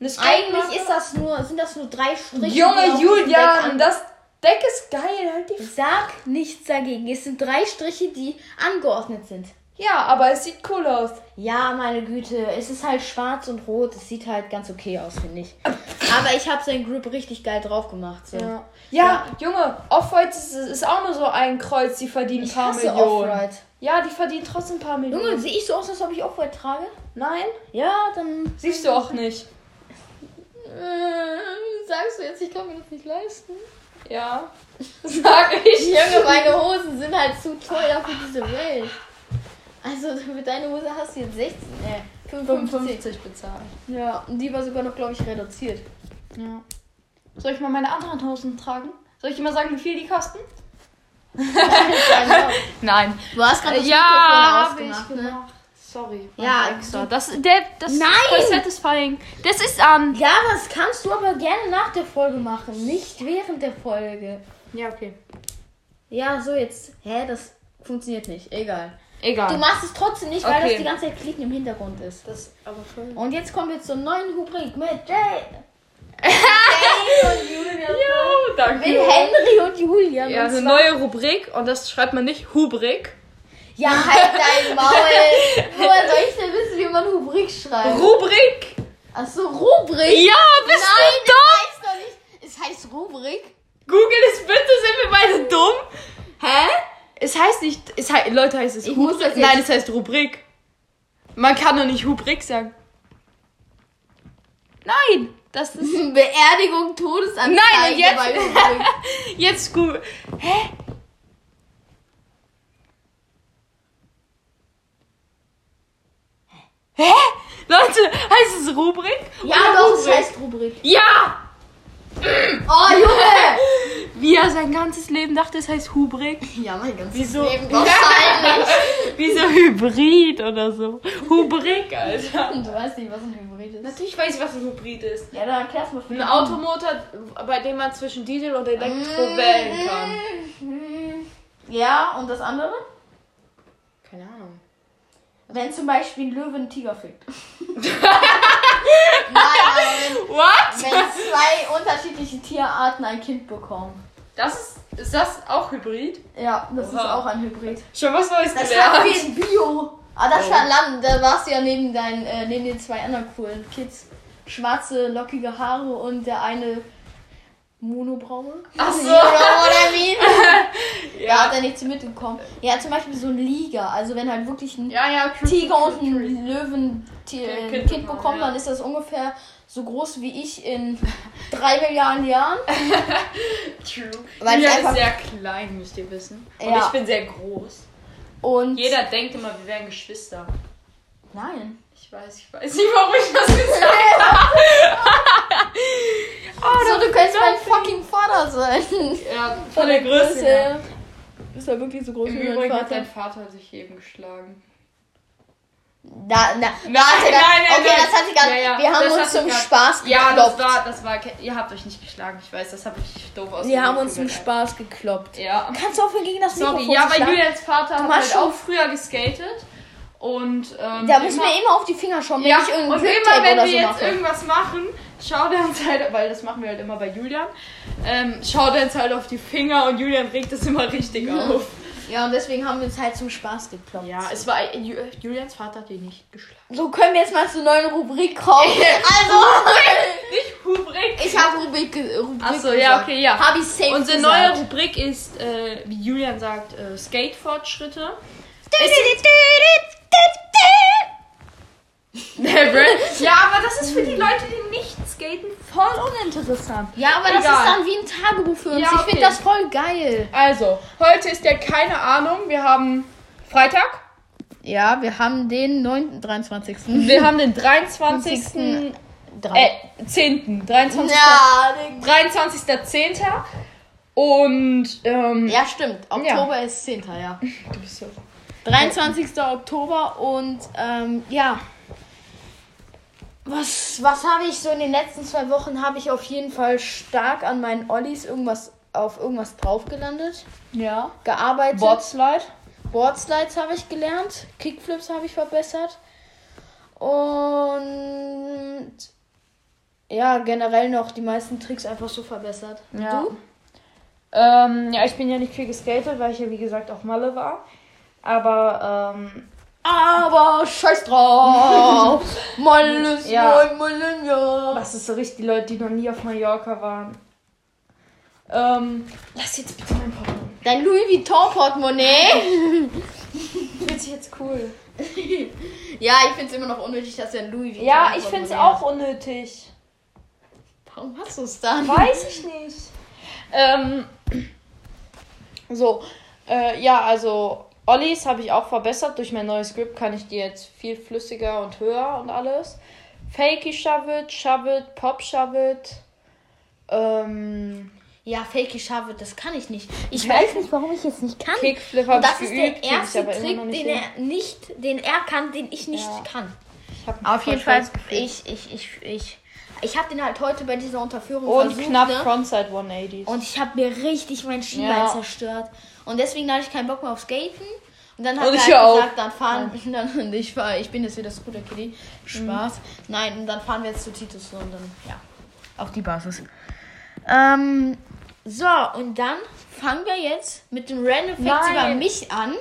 Eigentlich ist das nur, sind das nur drei Striche. Junge an- das Deck ist geil, halt die Sag nichts dagegen. Es sind drei Striche, die angeordnet sind. Ja, aber es sieht cool aus. Ja, meine Güte, es ist halt schwarz und rot. Es sieht halt ganz okay aus, finde ich. Aber ich habe seinen Grip richtig geil drauf gemacht. So. Ja, ja Junge, Off-White ist, ist auch nur so ein Kreuz, die verdienen ein Ich paar hasse Millionen. Off-White. Ja, die verdienen trotzdem ein paar Millionen. Junge, sehe ich so aus, als ob ich Off-White trage? Nein, Ja, dann siehst du auch nicht. Äh, sagst du jetzt, ich kann mir das nicht leisten? Ja, sag ich. Junge, meine Hosen sind halt zu teuer für diese Welt. Also mit deiner Hose hast du jetzt 16, äh, 55. 55 bezahlt. Ja, und die war sogar noch, glaube ich, reduziert. Ja. Soll ich mal meine anderen Hosen tragen? Soll ich dir mal sagen, wie viel die kosten? Nein. Du hast gerade das ja, Mikrofon ausgemacht, ich ne? Sorry. Ja, extra. Das, der, das Nein! ist voll satisfying. Das ist an. Ja, das kannst du aber gerne nach der Folge machen, nicht während der Folge. Ja, okay. Ja, so jetzt. Hä, das funktioniert nicht. Egal. Egal. Du machst es trotzdem nicht, weil Okay. das die ganze Zeit Klicken im Hintergrund ist. das aber schön. Und jetzt kommen wir zur neuen Rubrik mit Jay. Und Julian. Ja, danke. Mit Henry und Julian. Ja, und eine neue Rubrik und das schreibt man nicht Hubrik. Ja, halt dein Maul. Woher soll ich denn wissen, wie man Rubrik schreibt? Rubrik? Achso, Rubrik? Ja, bist Nein, du dumm? das heißt doch nicht. Es heißt Rubrik. Google es bitte, sind wir beide dumm? Hä? Es heißt nicht, es heißt, Leute heißt es Ich Rubrik. Nein, es heißt Rubrik. Man kann doch nicht Hubrik sagen. Nein, das ist Beerdigung, Todesanzeige. Nein, jetzt- Rubrik. jetzt Google. Hä? Hä? Leute, heißt es Rubrik? Ja, doch, es Rubrik? heißt Rubrik. Ja! Oh, Junge! wie er sein ganzes Leben dachte, es heißt Hubrik. Ja, mein ganzes Wieso? Leben wahrscheinlich. Wie so Hybrid oder so. Hubrik, Alter. du weißt nicht, was ein Hybrid ist. Natürlich weiß ich, was ein Hybrid ist. Ja, dann erklär's mal für Ein Automotor, bei dem man zwischen Diesel und Elektro wählen kann. Ja, und das andere? Keine Ahnung. Wenn zum Beispiel ein Löwe einen Tiger fickt. Nein, aber What? wenn, wenn zwei unterschiedliche Tierarten ein Kind bekommen. Das ist, ist das auch Hybrid? Ja, das ist Oha. auch ein Hybrid. Schon was Neues Das gelernt. wie in Bio. Ah, das Oh. war Land. Da warst du ja neben, deinen, äh, neben den zwei anderen coolen Kids. Schwarze, lockige Haare und der eine Monobraue. Ach so. You know what I mean? Ja. Da hat er nichts mitbekommen. Ja, zum Beispiel so ein Liga. Also wenn halt wirklich ein Ja, ja, Tiger und ein Löwen Kind Kind, bekommen, bekommen, ja. dann ist das ungefähr so groß wie ich in drei Milliarden Jahren. True. Weil ich einfach- ist sehr klein, müsst ihr wissen. Und Ja. ich bin sehr groß. Und Jeder denkt immer, wir wären Geschwister. nein. Ich weiß, ich weiß nicht, warum ich das gesagt habe. so, du könntest mein fucking Vater sein. Ja, von der Größe her. Du bist ja wirklich so groß Im wie mein Übrigen hat Vater. dein Vater sich eben geschlagen. Na, na, Nein, warte, nein, das- nein, okay, nein. das hatte ich gerade. Ja, ja, wir haben das uns zum Spaß Ja, gekloppt. das war, das war, ihr habt euch nicht geschlagen, ich weiß, das habe ich doof aus. wir haben uns zum Spaß gekloppt. Ja. Kannst du aufhören gegen das Sorry, Mikrofon ja, weil schlagen? Julians Vater hat machst halt schon- auch früher geskatet. Und, ähm, Der muss mir immer auf die Finger schauen, wenn ja, ich irgendeinen und immer wenn wir so jetzt mache. irgendwas machen, schaut er uns halt, weil das machen wir halt immer bei Julian, ähm, schaut er uns halt auf die Finger und Julian regt das immer richtig auf. Ja, und deswegen haben wir uns halt zum Spaß gekloppt. Ja, es war, Ju- Julians Vater hat ihn nicht geschlagen. So können wir jetzt mal zur neuen Rubrik kommen. also, Nicht Hubrik! ich habe Rubrik, Rubrik Achso, ja, okay, ja. Habe ich safe Unsere gesagt. neue Rubrik ist, äh, wie Julian sagt, äh, Skate-Fortschritte. Ja, aber das ist für die Leute, die nicht skaten, voll uninteressant. Ja, aber das Egal. ist dann wie ein Tagebuch für uns. Ja, Ich okay. finde das voll geil. Also, heute ist ja keine Ahnung, wir haben Freitag, Ja, wir haben den 9., 23. wir haben den 23. Drei. Äh, 10. 23. ja, den 23.10. Und, ähm, ja, stimmt. Oktober ist 10. Ja. du bist so. 23. Oktober und ähm, ja. Was, was habe ich so in den letzten zwei Wochen? Habe ich auf jeden Fall stark an meinen Ollies irgendwas auf irgendwas drauf gelandet, Ja. gearbeitet. Boardslide. Boardslides habe ich gelernt, Kickflips habe ich verbessert und ja, generell noch die meisten Tricks einfach so verbessert. Ja. Du? Ähm, ja, ich bin ja nicht viel geskatet, weil ich ja wie gesagt auch Malle war. Aber, ähm, Aber scheiß drauf! Mal Ja. ja. mal ja. was ist so richtig die Leute, die noch nie auf Mallorca waren? Ähm, lass jetzt bitte mein Portemonnaie. Dein Louis Vuitton Portemonnaie? Fühlt sich jetzt cool. ja, ich finde es immer noch unnötig, dass er ein Louis Vuitton Ja, ich finde es Portemonnaie auch unnötig. Warum hast du es dann? Weiß ich nicht. Ähm, so, äh, ja, also Ollies habe ich auch verbessert. Durch mein neues Grip kann ich die jetzt viel flüssiger und höher und alles. Fakey Shove It, Shove It, Pop Shove It. Ähm, Ja, Fakey Shove It, das kann ich nicht. Ich weiß nicht, warum ich es nicht kann. Kickflip Und habe das ich ist geübt, der krieg ich erste Trick, den er nicht, den er kann, den ich nicht Ja. kann. Ich Auf jeden Fall, ich, ich, ich, ich, ich habe den halt heute bei dieser Unterführung Und versucht, knapp ne? Frontside 180s. Und ich habe mir richtig mein Schienbein Ja. zerstört. Und deswegen hatte ich keinen Bock mehr auf Skaten. Und dann hat Und er ich halt auch. gesagt, dann fahren dann, und ich fahr, ich bin jetzt wieder Scooter Kitty. Spaß. Mhm. Nein, und dann fahren wir jetzt zu Titus und dann, ja, auf die Basis. Ähm, so, und dann fangen wir jetzt mit den Random Facts über mich an.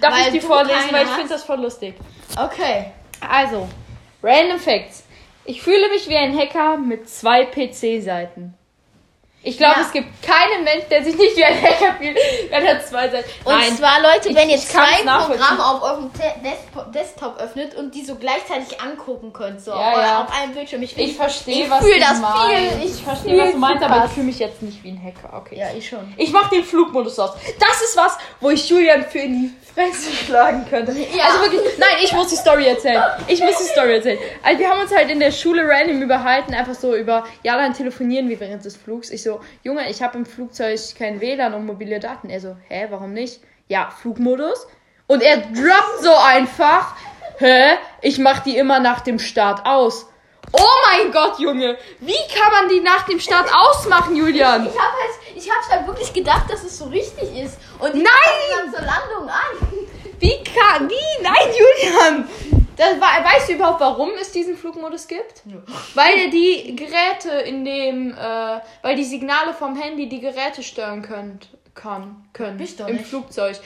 Darf weil ich die vorlesen, weil ich finde das voll lustig. Okay. Also, Random Facts. Ich fühle mich wie ein Hacker mit zwei PC-Seiten. Ich glaube, Ja. es gibt keinen Mensch, der sich nicht wie ein Hacker fühlt, wenn er zwei Seiten. Und zwar, Leute, wenn ihr ich zwei. Programme auf eurem Te Desktop, öffnet und die so gleichzeitig angucken könnt, so Ja, auf, ja. auf einem Bildschirm. Ich, ich verstehe, ich was fühl das viel. Ich Ich verstehe, was du meinst, aber ich fühle mich jetzt nicht wie ein Hacker. Okay. Ja, ich schon. Ich mache den Flugmodus aus. Das ist was, wo ich Julian für in die Fresse schlagen könnte. Ja. Also wirklich, nein, ich muss die Story erzählen. Ich muss die Story erzählen. Also wir haben uns halt in der Schule random überhalten, einfach so über, ja, dann telefonieren wir während des Flugs. Ich so, Junge, ich habe im Flugzeug kein WLAN und mobile Daten. Er so, hä, warum nicht? Ja, Flugmodus. Und er droppt so einfach, hä, ich mach die immer nach dem Start aus. Oh mein Gott, Junge, wie kann man die nach dem Start ausmachen, Julian? Ich hab halt, ich hab's halt wirklich gedacht, dass es so richtig ist. Und die Nein! dann zur Landung an. Wie kann, wie? Nein, Julian! Das weißt du überhaupt, warum es diesen Flugmodus gibt? Weil er die Geräte in dem, äh, weil die Signale vom Handy die Geräte stören könnt, kann, können. Bist Im nicht. Flugzeug.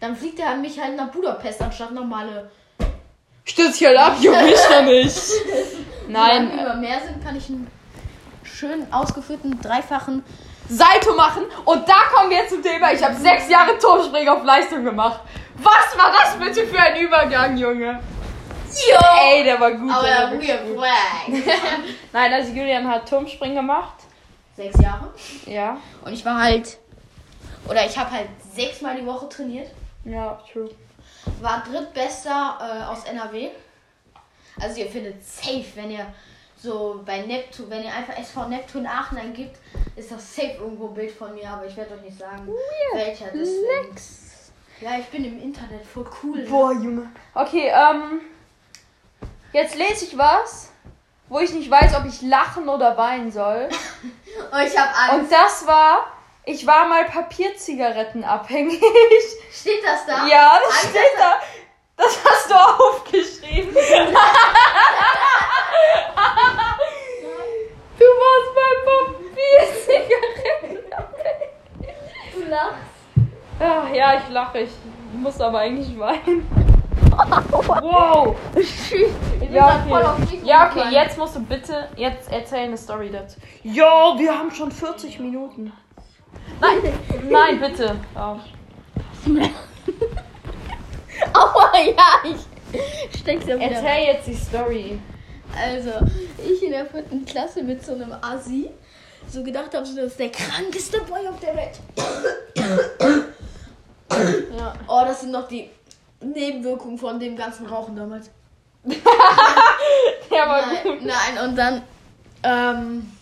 Dann fliegt er mich halt nach Budapest anstatt normale. Stürz dich halt ab, Junge, ich doch nicht. Nein. Nein, Wenn wir über Meer sind, kann ich einen schön ausgeführten, dreifachen. Salto machen. Und da kommen wir zum Thema. Ich habe sechs Jahre Turmspringen auf Leistung gemacht. Was war das bitte für ein Übergang, Junge? Jo! Ey, der war gut. Aber der Weird gut. Flag. Nein, also Julian hat Turmspringen gemacht. Sechs Jahre. Ja. Und ich war halt. Oder ich habe halt sechsmal die Woche trainiert. Ja, true. War drittbester äh, aus NRW. Also ihr findet safe, wenn ihr so bei Neptun, wenn ihr einfach SV Neptun Aachen eingibt, ist das safe irgendwo ein Bild von mir, aber ich werde euch nicht sagen, welcher deswegen. Ja, ich bin im Internet voll cool. ne? Boah, Junge. Okay, ähm. Jetzt lese ich was, wo ich nicht weiß, ob ich lachen oder weinen soll. Und ich habe Angst. Und das war, ich war mal Papierzigaretten abhängig. Steht das da? ja, das Angst, steht da. Das hast du aufgeschrieben. du warst bei Papierzigaretten abhängig. Du lachst. Ah, ja, ich lache. Ich muss aber eigentlich weinen. Wow. Ja, okay. ja, okay, jetzt musst du bitte jetzt erzählen eine Story dazu. Jo, wir haben schon 40 Minuten. Nein, nein, bitte. Oh. Aua, ja, ich steck's ja wieder. Erzähl jetzt die Story. Also, ich in der vierten Klasse mit so einem Asi so gedacht habe, so, das ist der krankeste Boy auf der Welt. Ja. Oh, das sind noch die Nebenwirkungen von dem ganzen Rauchen damals. Der war Nein, gut. nein, und dann, ähm,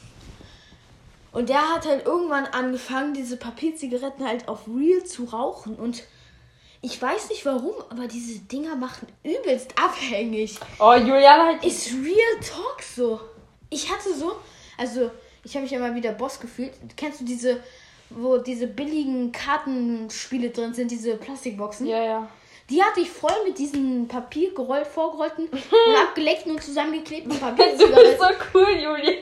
und der hat halt irgendwann angefangen, diese Papierzigaretten halt auf Real zu rauchen und ich weiß nicht warum, aber diese Dinger machen übelst abhängig. Oh, Julian halt. Ist Real Talk so. Ich hatte so, also ich habe mich immer wieder Boss gefühlt. Kennst du diese, wo diese billigen Kartenspiele drin sind, diese Plastikboxen? Ja, ja. Die hatte ich voll mit diesen Papier gerollt, vorgerollten und abgeleckten und zusammengeklebten Du bist so cool, Julian.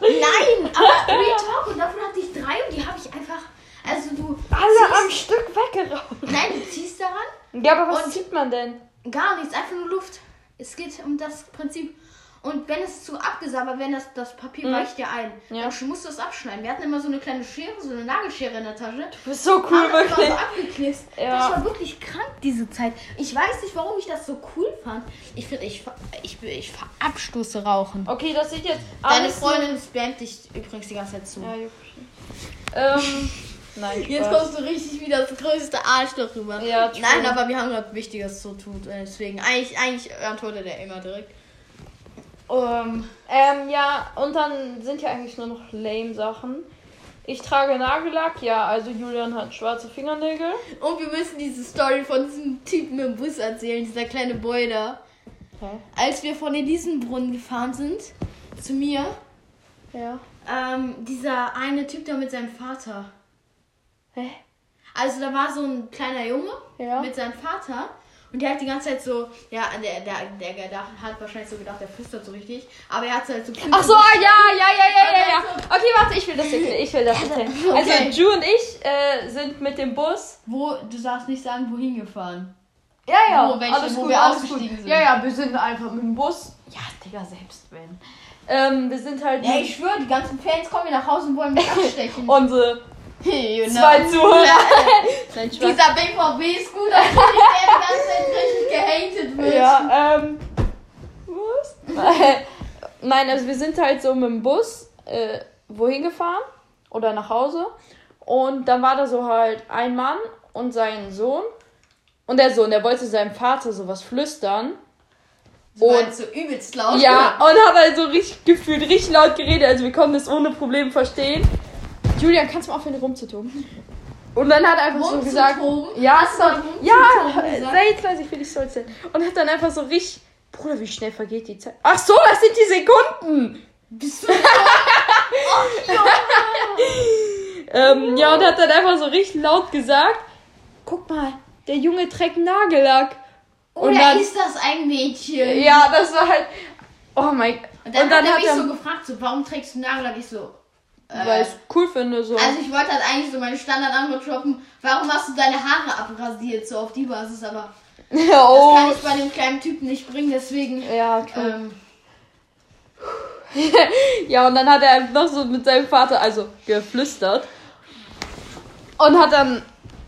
Nein, aber Real Talk und davon hatte ich drei und die habe ich einfach, also du Alle am Stück weggeraucht. nein, du ziehst daran, Ja, aber was sieht man denn? gar nichts, einfach nur Luft. Es geht um das Prinzip. Und wenn es zu abgesabbert, wenn das, das Papier Mhm. weicht ja ein, Ja. dann musst du es abschneiden. Wir hatten immer so eine kleine Schere, so eine Nagelschere in der Tasche. Du bist so cool, haben wirklich. so. Ja. Das war wirklich krank, diese Zeit. Ich weiß nicht, warum ich das so cool fand. Ich finde, ich, ver- ich, ich verabstoße Rauchen. Okay, das sieht jetzt Deine Freundin spammt dich übrigens die ganze Zeit zu. Ja. Ähm, nein, Jetzt kommst du richtig wie das größte Arschloch rüber. Ja, true. Nein, aber wir haben gerade Wichtiges zu tun. Deswegen, eigentlich, eigentlich antwortet er immer direkt. Ähm, Ähm, ja, und dann sind ja eigentlich nur noch lame Sachen. Ich trage Nagellack, ja, also Julian hat schwarze Fingernägel. und wir müssen diese Story von diesem Typen im Bus erzählen, dieser kleine Boy da. Hä? Als wir von Elisenbrunnen gefahren sind, zu mir, Ja. ähm, dieser eine Typ da mit seinem Vater. Hä? Also da war so ein kleiner Junge Ja. mit seinem Vater und der hat die ganze Zeit so, ja, der, der, der gedacht, hat wahrscheinlich so gedacht, der flüstert so richtig, aber er hat halt so Ach so, ja, ja, ja, ja, ja, ja. Okay, warte, ich will das erzählen. Ich will das erzählen. Okay. Also, Ju und ich äh, sind mit dem Bus. Wo, du darfst nicht sagen, wohin gefahren. Ja, Wo, welche- wo wir alles ausgestiegen gut. sind. Ja, ja, wir sind einfach mit dem Bus. Ja, Digga, selbst wenn. Ähm, wir sind halt. Ja, ich schwöre, die ganzen Fans kommen hier nach Hause und wollen mich abstechen. unsere you know. zwei Zuhörer. Nein. Dieser BVB-Scooter, der die ganze Zeit richtig gehatet wird. Ja, ähm. Was? Nein, also wir sind halt so mit dem Bus äh, wohin gefahren oder nach Hause. Und dann war da so halt ein Mann und sein Sohn. Und er so, und er wollte seinem Vater sowas flüstern. So Und- halt so übelst laut. Ja, und hat halt so richtig gefühlt, richtig laut geredet. Also wir konnten das ohne Probleme verstehen. Julian, kannst du mal aufhören rumzutoben? Und dann hat er einfach so gesagt. Ja, rumzutoben Ja, sei leise, ich will nicht stolz sein. Und hat dann einfach so richtig. Bruder, wie schnell vergeht die Zeit? Ach so, das sind die Sekunden! Bist du Ähm, ja, und hat dann einfach so richtig laut gesagt: Guck mal, der Junge trägt Nagellack. Oder dann- ist das ein Mädchen? Ja, das war halt. Oh mein Und dann, Und dann hat er mich so gefragt, so, warum trägst du Nagellack? Ich so, Weil ich cool finde, so. also ich wollte halt eigentlich so meine Standardantwort droppen, warum hast du deine Haare abrasiert, so auf die Basis, aber das oh. kann ich bei dem kleinen Typen nicht bringen, deswegen, Ja, true. ähm, Ja, und dann hat er einfach noch so mit seinem Vater, also geflüstert. Und hat dann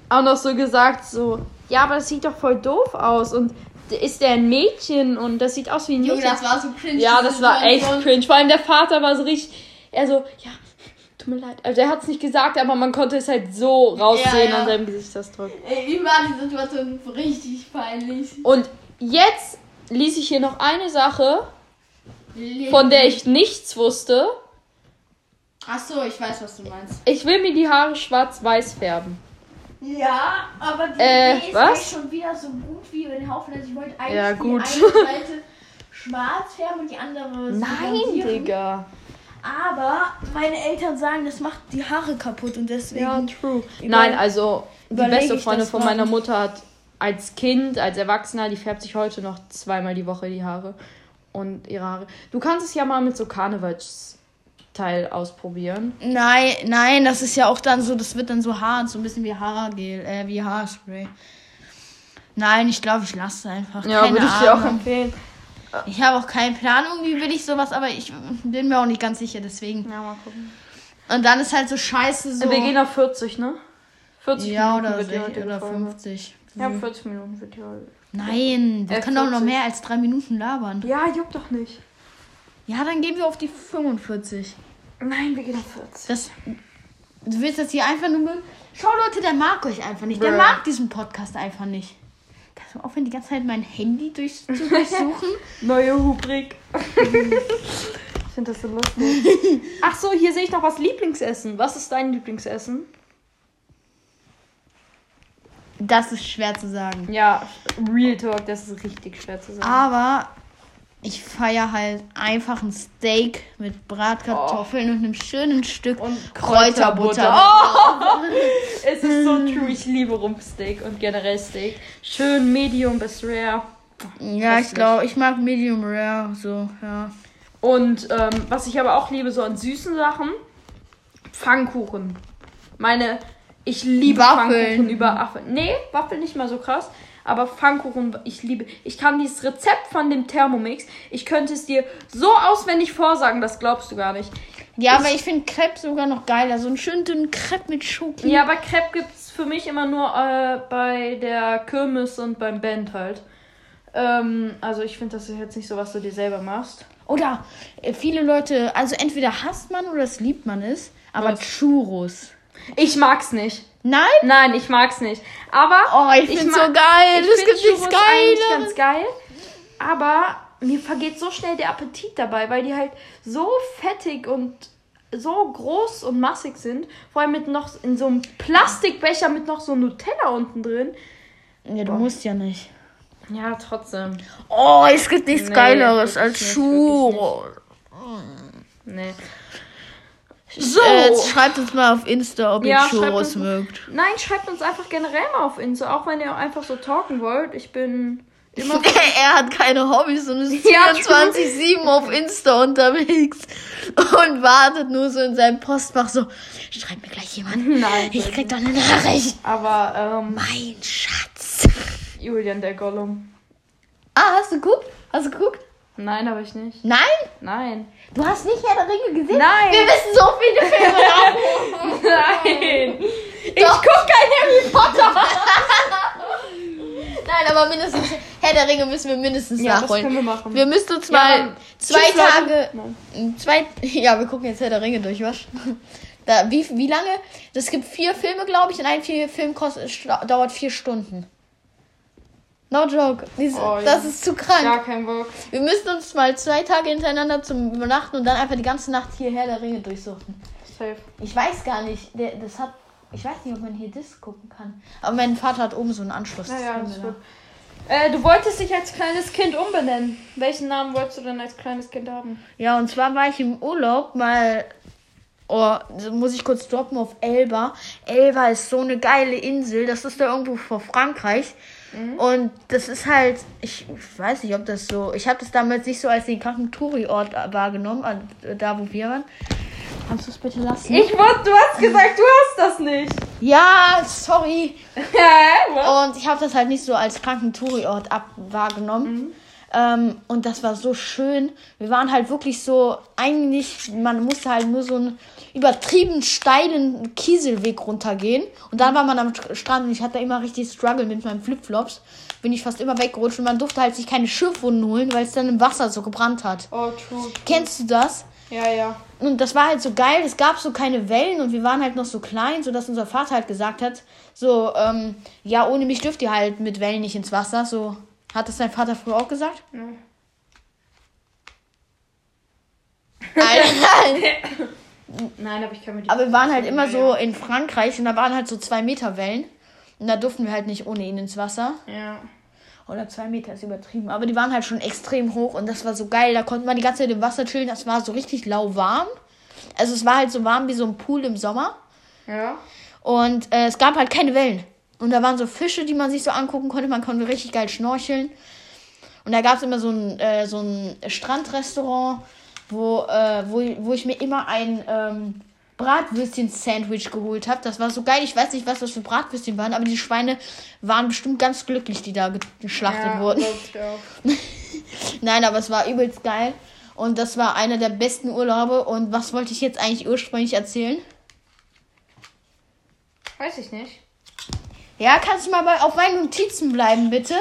auch noch so gesagt, so, ja, aber das sieht doch voll doof aus. Und ist der ein Mädchen und das sieht aus wie ein Junge, das war so cringe. Ja, das war echt cringe. Vor allem der Vater war so richtig, er so, ja, mir leid. Also er hat es nicht gesagt, aber man konnte es halt so raussehen Ja, ja. an seinem Gesichtsausdruck. Ey, Ihm war die Situation richtig peinlich. Und jetzt ließ ich hier noch eine Sache, von der ich nichts wusste. Achso, ich weiß, was du meinst. Ich will mir die Haare schwarz-weiß färben. Ja, aber die Äh, Idee ist was? eigentlich schon wieder so gut wie über den Haufen. Also ich wollte eigentlich Ja, die eine Seite schwarz färben und die andere so Nein. Digga. Aber meine Eltern sagen, das macht die Haare kaputt und deswegen. Ja, true. Nein, also die beste ich Freundin von meiner Mutter hat als Kind, als Erwachsener, die färbt sich heute noch zweimal die Woche die Haare. Und ihre Haare. Du kannst es ja mal mit so Karnevalsteil ausprobieren. Nein, nein, das ist ja auch dann so, das wird dann so hart, so ein bisschen wie Haargel, äh, wie Haarspray. Nein, ich glaube, ich lasse es einfach. Keine Ahnung. empfehlen. Ich habe auch keinen Plan, irgendwie will ich sowas, aber ich bin mir auch nicht ganz sicher, deswegen. Ja, mal gucken. Und dann ist halt so scheiße so. Wir gehen auf 40, ne? 40 ja, Minuten oder, wird die 60 heutige oder Folge. 50. Ja, 40 Minuten wird die heute. Nein, wir Äh, können doch noch 40. mehr als drei Minuten labern. Ja, juckt doch nicht. Ja, dann gehen wir auf die 45. Nein, wir gehen auf 40. Das, du willst das hier einfach nur? Schau, Leute, der mag euch einfach nicht. Der mag diesen Podcast einfach nicht. Du aufhören, die ganze Zeit mein Handy durch, zu durchsuchen? Neue Rubrik. ich finde das so lustig. Ach so, hier sehe ich noch was Lieblingsessen. Was ist dein Lieblingsessen? Das ist schwer zu sagen. Ja, Real Talk, das ist richtig schwer zu sagen. Aber ich feiere halt einfach ein Steak mit Bratkartoffeln und einem schönen Stück Und Kräuterbutter. Oh, es ist so true. Ich liebe Rumpsteak und generell Steak. Schön Medium bis Rare. Ja, ich glaube, ich mag Medium Rare, so, ja. Und ähm, was ich aber auch liebe, so an süßen Sachen, Pfannkuchen. Meine, ich liebe Waffeln. Pfannkuchen über Waffeln. Nee, Waffeln nicht mal so krass. Aber Pfannkuchen, ich liebe. Ich kann dieses Rezept von dem Thermomix, ich könnte es dir so auswendig vorsagen, das glaubst du gar nicht. Ja, aber ich finde Crepe sogar noch geiler. So einen schönen dünnen Crepe mit Schoki. Ja, aber Crepe gibt es für mich immer nur äh, bei der Kirmes und beim Band halt. Ähm, also ich finde, das ist jetzt nicht so, was du dir selber machst. Oder äh, viele Leute, also entweder hasst man oder es liebt man es, aber Was? Churros. Ich mag's nicht. Nein? Nein, ich mag's nicht. Aber Oh, ich Ich find's so geil. ich Das gibt nichts Geileres. ganz geil. Aber mir vergeht so schnell der Appetit dabei, weil die halt so fettig und so groß und massig sind. Vor allem mit noch in so einem Plastikbecher mit noch so Nutella unten drin. Ja, du musst ja nicht. Ja, trotzdem. Oh, es gibt nichts Nee, Geileres als Churros. Nee. So. Äh, jetzt schreibt uns mal auf Insta, ob Ja, ihr Churros mögt. Nein, schreibt uns einfach generell mal auf Insta, auch wenn ihr einfach so talken wollt. Ich bin immer. er hat keine Hobbys und ist Ja, 24-7 auf Insta unterwegs und wartet nur so in seinem Postfach so, schreibt mir gleich jemand. Nein. Ich krieg doch eine Nachricht. Aber, ähm, Mein Schatz. Julian der Gollum. Ah, hast du geguckt? Hast du geguckt? Nein, habe ich nicht. Nein? Nein. Du hast nicht Herr der Ringe gesehen? Nein. Wir wissen so viele Filme. Nein. ich guck kein Harry Potter. Nein, aber mindestens Herr der Ringe müssen wir mindestens Ja, das nachholen. können wir machen. Wir müssen uns Ja, mal dann- zwei. Tage, zwei, ja, wir gucken jetzt Herr der Ringe durch, was? Da, wie, wie lange? Das gibt vier Filme, glaube ich, und ein vier Film kostet, dauert vier Stunden. No joke. Dies, Oh, ja. Das ist zu krank. Gar kein Bock. Wir müssen uns mal zwei Tage hintereinander zum Übernachten und dann einfach die ganze Nacht hierher der Ringe durchsuchen. Safe. Ich weiß gar nicht, der, das hat. Ich weiß nicht, ob man hier Disc gucken kann. Aber mein Vater hat oben so einen Anschluss. Naja, Das wir wird. Äh, du wolltest dich als kleines Kind umbenennen. Welchen Namen wolltest du denn als kleines Kind haben? ja, und zwar war ich im Urlaub mal. Oh, muss ich kurz droppen auf Elba. Elba ist so eine geile Insel. Das ist da irgendwo vor Frankreich. Und das ist halt, ich weiß nicht, ob das so. Ich habe das damals nicht so als den kranken Touri-Ort wahrgenommen, da wo wir waren. Kannst du es bitte lassen? Ich wollte, du hast gesagt, du hast das nicht. Ja, sorry. Und ich habe das halt nicht so als kranken Touri-Ort ab wahrgenommen. Ähm, und das war so schön. Wir waren halt wirklich so, eigentlich, man musste halt nur so einen übertrieben steilen Kieselweg runtergehen. Und dann war man am Strand und ich hatte immer richtig Struggle mit meinen Flipflops. Bin ich fast immer weggerutscht und man durfte halt sich keine Schiffwunden holen, weil es dann im Wasser so gebrannt hat. Oh, true. Kennst du das? Ja, ja. Und das war halt so geil, es gab so keine Wellen und wir waren halt noch so klein, sodass unser Vater halt gesagt hat, so, ähm, ja, ohne mich dürft ihr halt mit Wellen nicht ins Wasser. So, hat das dein Vater früher auch gesagt? Ja. Alter, Nein, aber ich kann mit dir. Aber wir waren halt immer Ja, so in Frankreich und da waren halt so zwei Meter Wellen. Und da durften wir halt nicht ohne ihn ins Wasser. Ja. Oder zwei Meter ist übertrieben. Aber die waren halt schon extrem hoch und das war so geil. Da konnte man die ganze Zeit im Wasser chillen. Das war so richtig lauwarm. Also es war halt so warm wie so ein Pool im Sommer. Ja. Und äh, es gab halt keine Wellen. Und da waren so Fische, die man sich so angucken konnte. Man konnte richtig geil schnorcheln. Und da gab es immer so ein, äh, so ein Strandrestaurant, wo, äh, wo, wo ich mir immer ein ähm, Bratwürstchen-Sandwich geholt habe. Das war so geil. Ich weiß nicht, was das für Bratwürstchen waren, aber die Schweine waren bestimmt ganz glücklich, die da ge- geschlachtet ja, wurden. Nein, aber es war übelst geil. Und das war einer der besten Urlaube. Und was wollte ich jetzt eigentlich ursprünglich erzählen? Weiß ich nicht. Ja, kannst du mal bei, auf meinen Notizen bleiben, bitte?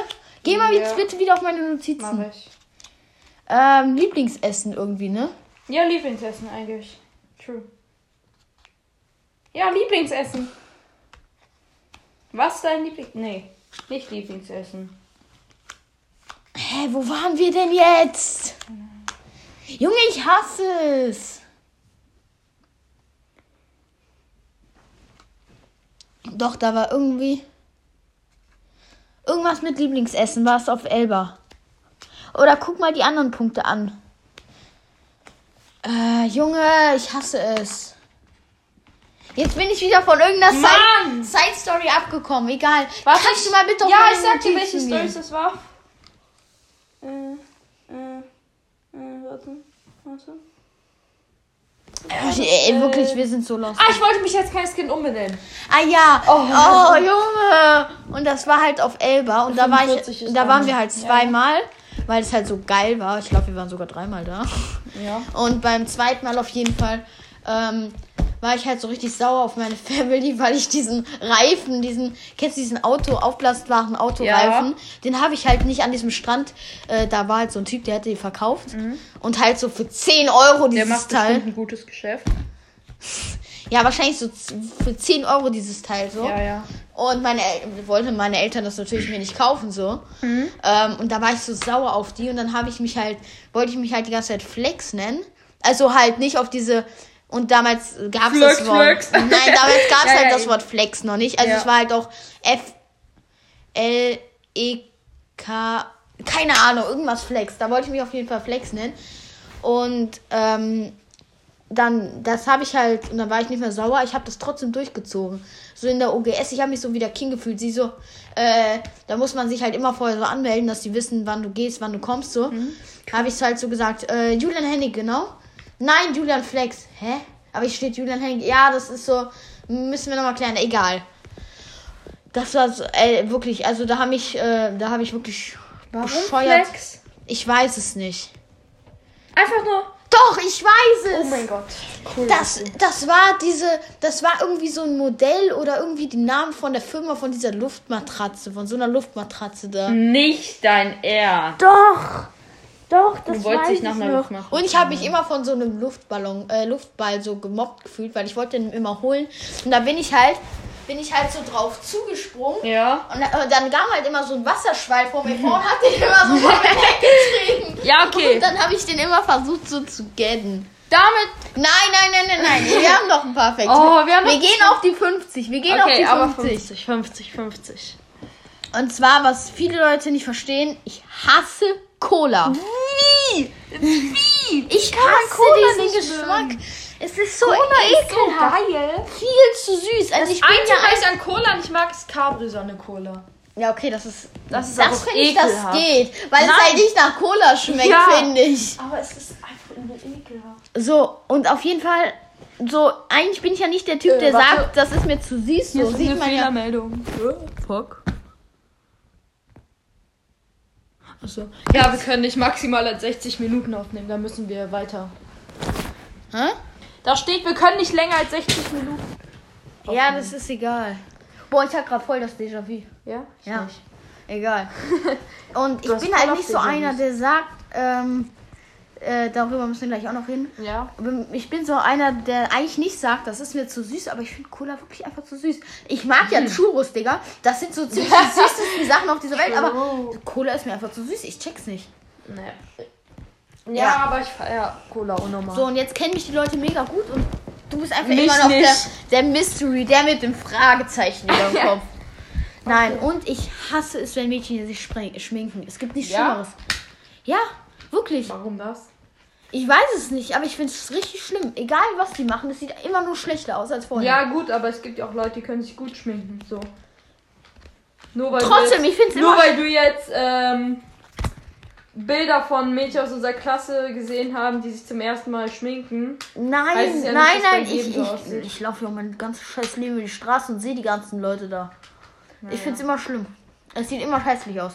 Geh mal Ja. jetzt bitte wieder auf meine Mach Notizen. ich. Ähm, Lieblingsessen irgendwie, ne? Ja, Lieblingsessen eigentlich. True. Ja, Lieblingsessen. Was dein Lieblings... Nee, nicht Lieblingsessen. Hä, wo waren wir denn jetzt? Junge, ich hasse es. Doch, da war irgendwie. Irgendwas mit Lieblingsessen war es auf Elba. Oder guck mal die anderen Punkte an. Äh, Junge, ich hasse es. Jetzt bin ich wieder von irgendeiner! Side, Side Story abgekommen. Egal. Was Kannst du mal bitte auf Ja, ich sag dir, welche? Storys das war. Äh, äh, äh, warte. Warte. Ey, wirklich, wir sind so lost. Ah, ich wollte mich als kleines Kind umbenennen. Ah ja, Oh. oh, Junge. Und das war halt auf Elba und da war 45 ich, da waren wir halt Ja, zweimal, weil es halt so geil war. Ich glaube, wir waren sogar dreimal da. Ja. Und beim zweiten Mal auf jeden Fall ähm, war ich halt so richtig sauer auf meine Family, weil ich diesen Reifen, diesen, kennst du diesen Auto, aufblasbaren Autoreifen, den habe ich halt nicht an diesem Strand, äh, da war halt so ein Typ, der hätte die verkauft und halt so für 10 Euro Der dieses macht Teil. ein gutes Geschäft. Ja, wahrscheinlich so für 10 Euro dieses Teil so. Ja, ja. Und meine El wollten meine Eltern das natürlich mir nicht kaufen so. Mhm. Ähm, und da war ich so sauer auf die und dann habe ich mich halt, wollte ich mich halt die ganze Zeit Flex nennen. Also halt nicht auf diese. Und damals gab es das Wort. Flex. Nein, damals gab es Ja, halt ja, das. Wort Flex noch nicht. Also Ja. es war halt auch F L E K. Keine Ahnung, irgendwas Flex. Da wollte ich mich auf jeden Fall Flex nennen. Und ähm, dann, das habe ich halt, und dann war ich nicht mehr sauer, ich habe das trotzdem durchgezogen. So in der OGS, ich habe mich so wie der King gefühlt. Sie so, äh, da muss man sich halt immer vorher so anmelden, dass die wissen, wann du gehst, wann du kommst, so. Habe ich halt so gesagt, äh, Julian Hennig, genau. Nein, Julian Flex. Hä? Aber ich steht Julian Hennig. Ja, das ist so, müssen wir nochmal klären, egal. Das war so, ey, wirklich, also da habe ich, äh, da habe ich wirklich bescheuert. Flex? Ich weiß es nicht. Einfach nur. Doch, ich weiß es. Oh mein Gott. Cool. Das, das war diese, das war irgendwie so ein Modell oder irgendwie die Namen von der Firma von dieser Luftmatratze, von so einer Luftmatratze da. Nicht dein Ernst. Doch, doch, das Du wolltest weiß dich nach einer noch. Luftmatratze Und ich habe mich immer von so einem Luftballon, äh, Luftball so gemobbt gefühlt, weil ich wollte den immer holen. Und da bin ich halt bin ich halt so drauf zugesprungen. Ja. Und dann kam halt immer so ein Wasserschwall vor mir vor und hat den immer so vor mir weggetrieben. Ja, okay. Und dann habe ich den immer versucht so zu gadden. Damit. Nein, nein, nein, nein, nein. Wir haben noch ein paar Facts. Oh, wir haben noch- gehen auf die 50. Wir gehen auf Okay, die aber 50. 50, 50, 50. Und zwar, was viele Leute nicht verstehen, ich hasse Cola. Wie? Wie? Ich kann hasse Cola diesen nicht Geschmack. mögen. Es ist so ekelhaft. geil. Viel zu süß. Also ich bin ja ich an Cola nicht mag, ist Capri-Sonne-Cola. Ja, okay, das ist. Das ist das finde ich, das geht. Weil Nein. es halt nicht nach Cola schmeckt, Ja. finde ich. Aber es ist einfach nur ekelhaft. So, und auf jeden Fall, so, eigentlich bin ich ja nicht der Typ, Äh, der warte. sagt, das ist mir zu süß. So sieht man ja. Fehlermeldung. Fuck. Achso. Ja, wir können nicht maximal als 60 Minuten aufnehmen, da müssen wir weiter. Hä? Da steht, wir können nicht länger als 60 Minuten. Ja, das ist egal. Boah, ich hab gerade voll das Déjà-vu. Ja? Ich Ja. nicht. Egal. Und ich bin halt nicht so einer, der sagt, ähm, äh, darüber müssen wir gleich auch noch hin. Ja. Ich bin so einer, der eigentlich nicht sagt, das ist mir zu süß, aber ich finde Cola wirklich einfach zu süß. Ich mag ja Churros, Digga. Das sind so ziemlich die süßesten Sachen auf dieser Welt, aber Cola ist mir einfach zu süß. Ich check's nicht. Nee. Ja. Ja, aber ich feier Cola unnormal. So, und jetzt kennen mich die Leute mega gut und du bist einfach Mich immer noch der, der Mystery, der mit dem Fragezeichen über dem. Kopf. Nein, und ich hasse es, wenn Mädchen sich schminken. Es gibt nichts Ja? Schlimmeres. Ja, wirklich. Warum das? Ich weiß es nicht, aber ich finde es richtig schlimm. Egal, was die machen, es sieht immer nur schlechter aus als vorher. Ja, gut, aber es gibt ja auch Leute, die können sich gut schminken. So. Nur weil Trotzdem, du ich finde jetzt, es nur immer... weil du jetzt ähm, Bilder von Mädchen aus unserer Klasse gesehen haben, die sich zum ersten Mal schminken. Nein, es ja nicht, nein, bei nein. Ich, so ich, aussieht. ich laufe ja mein ganzes scheiß Leben über die Straße und sehe die ganzen Leute da. Ich finde es immer schlimm. Es sieht immer hässlich aus.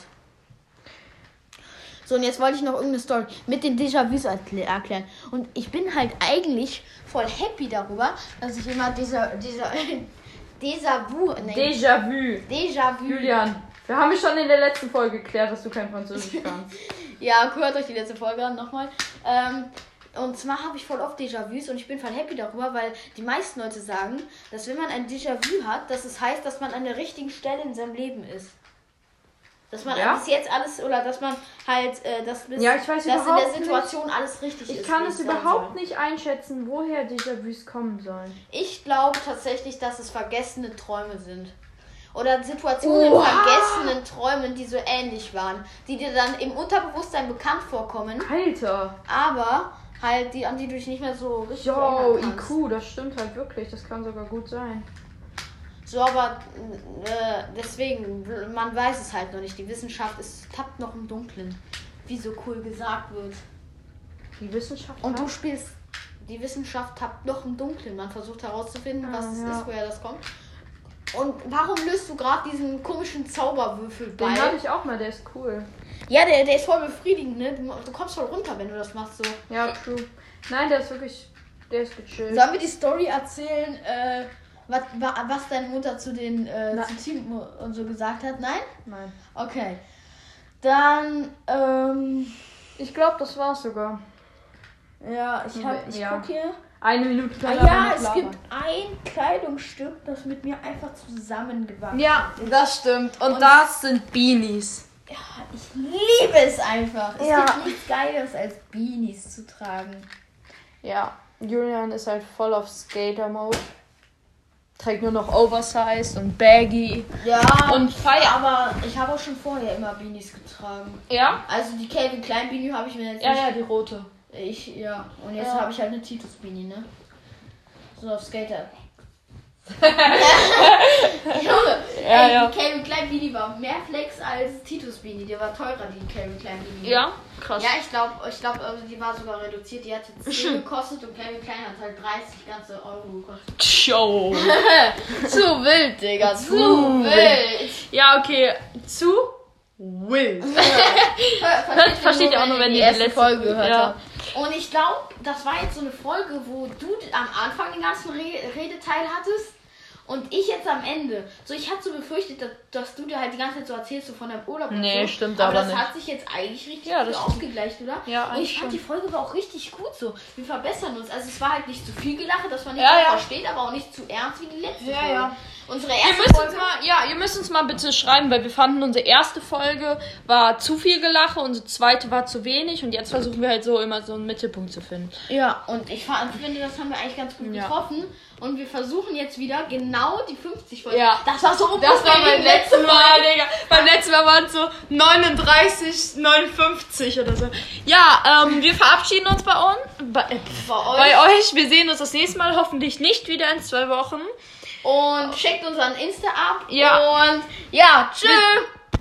So, und jetzt wollte ich noch irgendeine Story mit den Déjà-vus erkl- erklären. Und ich bin halt eigentlich voll happy darüber, dass ich immer dieser, dieser, Déjà-vu, nee, Déjà-vu. Déjà-vu. Julian, wir haben schon in der letzten Folge geklärt, dass du kein Französisch kannst. Ja, hört euch die letzte Folge an nochmal. Ähm, und zwar habe ich voll oft Déjà-vus und ich bin voll happy darüber, weil die meisten Leute sagen, dass wenn man ein Déjà-vu hat, dass es heißt, dass man an der richtigen Stelle in seinem Leben ist. Dass man Ja? bis jetzt alles, oder dass man halt, äh, dass, bis, Ja, ich weiß dass in der Situation alles richtig ist. Ich kann es überhaupt nicht einschätzen, woher Déjà-vus kommen sollen. Ich glaube tatsächlich, dass es vergessene Träume sind. Oder Situationen Oha! in vergessenen Träumen, die so ähnlich waren. Die dir dann im Unterbewusstsein bekannt vorkommen. Alter! aber halt die, an die du dich nicht mehr so richtig Yo. IQ, das stimmt halt wirklich. Das kann sogar gut sein. So, aber äh, deswegen, man weiß es halt noch nicht. Die Wissenschaft ist, tappt noch im Dunkeln, wie so cool gesagt wird. Die Wissenschaft. Und du spielst, die Wissenschaft tappt noch im Dunkeln. Man versucht herauszufinden, was Ah, es ja. ist, woher das kommt. Und warum löst du gerade diesen komischen Zauberwürfel bei? Den hatte ich auch mal, der ist cool. Ja, der, der ist voll befriedigend, ne? Du, kommst voll runter, wenn du das machst so. Ja, true. Nein, der ist wirklich. Der ist gechillt. Sollen wir die Story erzählen, äh, was, wa- was deine Mutter zu den äh, Na- zu Team und so gesagt hat? Nein? Nein. Okay. Dann, ähm, Ich glaube, das war's sogar. ja, ich hab, ich Ja. guck hier. Eine Minute Ah, wir ja, es labern. gibt ein Kleidungsstück, das mit mir einfach zusammengewachsen Ja, das stimmt. Und, Und- das sind Beanies. Ja, ich liebe es einfach. Es Ja. gibt nichts Geiles als Beanies zu tragen. Ja, Julian ist halt voll auf Skater-Mode. Trägt nur noch Oversized und Baggy. Ja, Und feier. aber ich habe auch schon vorher immer Beanies getragen. Ja? Also die Calvin Klein Beanie habe ich mir jetzt Ja, nicht ja, die rote. Ich, ja. Und jetzt Ja. habe ich halt eine Titus Beanie, ne? So auf Skater. Junge, Ja, ey, ja. die Calvin Klein Beanie war mehr Flex als Titus Beanie. Der war teurer, die Calvin Klein Beanie. Ja? Krass. Ja, ich glaube, ich glaub, also die war sogar reduziert. Die hat jetzt 10 gekostet und Calvin Klein hat halt 30 ganze Euro gekostet. Show. Zu wild, Digga. Zu, Zu wild. Ja, okay. Zu wild. Ver versteht ihr auch nur, wenn ihr die letzte Folge gehört ja. habt. Und ich glaube, das war jetzt so eine Folge, wo du am Anfang den ganzen Re Redeteil hattest und ich jetzt am Ende. So, ich hatte so befürchtet, dass dass du dir halt die ganze Zeit so erzählst, so von deinem Urlaub Nee, und so. stimmt aber aber das nicht. hat sich jetzt eigentlich richtig Ja, gut ausgegleicht, oder? Ja, und ich fand, schon. die Folge war auch richtig gut so. Wir verbessern uns. Also es war halt nicht zu viel gelacht, dass man nicht Ja, ja. versteht, aber auch nicht zu ernst wie die letzte Ja, Folge. ja. Unsere Ihr erste uns Folge... mal, ja, ihr müsst uns mal bitte schreiben, weil wir fanden, unsere erste Folge war zu viel Gelache, unsere zweite war zu wenig und jetzt versuchen wir halt so immer so einen Mittelpunkt zu finden. Ja, und ich finde, das haben wir eigentlich ganz gut Ja. getroffen. Und wir versuchen jetzt wieder genau die 50 Folgen. Ja. Das war so Das war beim letzten Mal, Digga. Beim letzten Mal waren es so 39, 59 oder so. Ja, ähm, wir verabschieden uns bei uns. Bei, äh, bei euch. bei euch. Wir sehen uns das nächste Mal hoffentlich nicht wieder in zwei Wochen. Und checkt unseren Insta ab. Ja. Und ja, tschüss.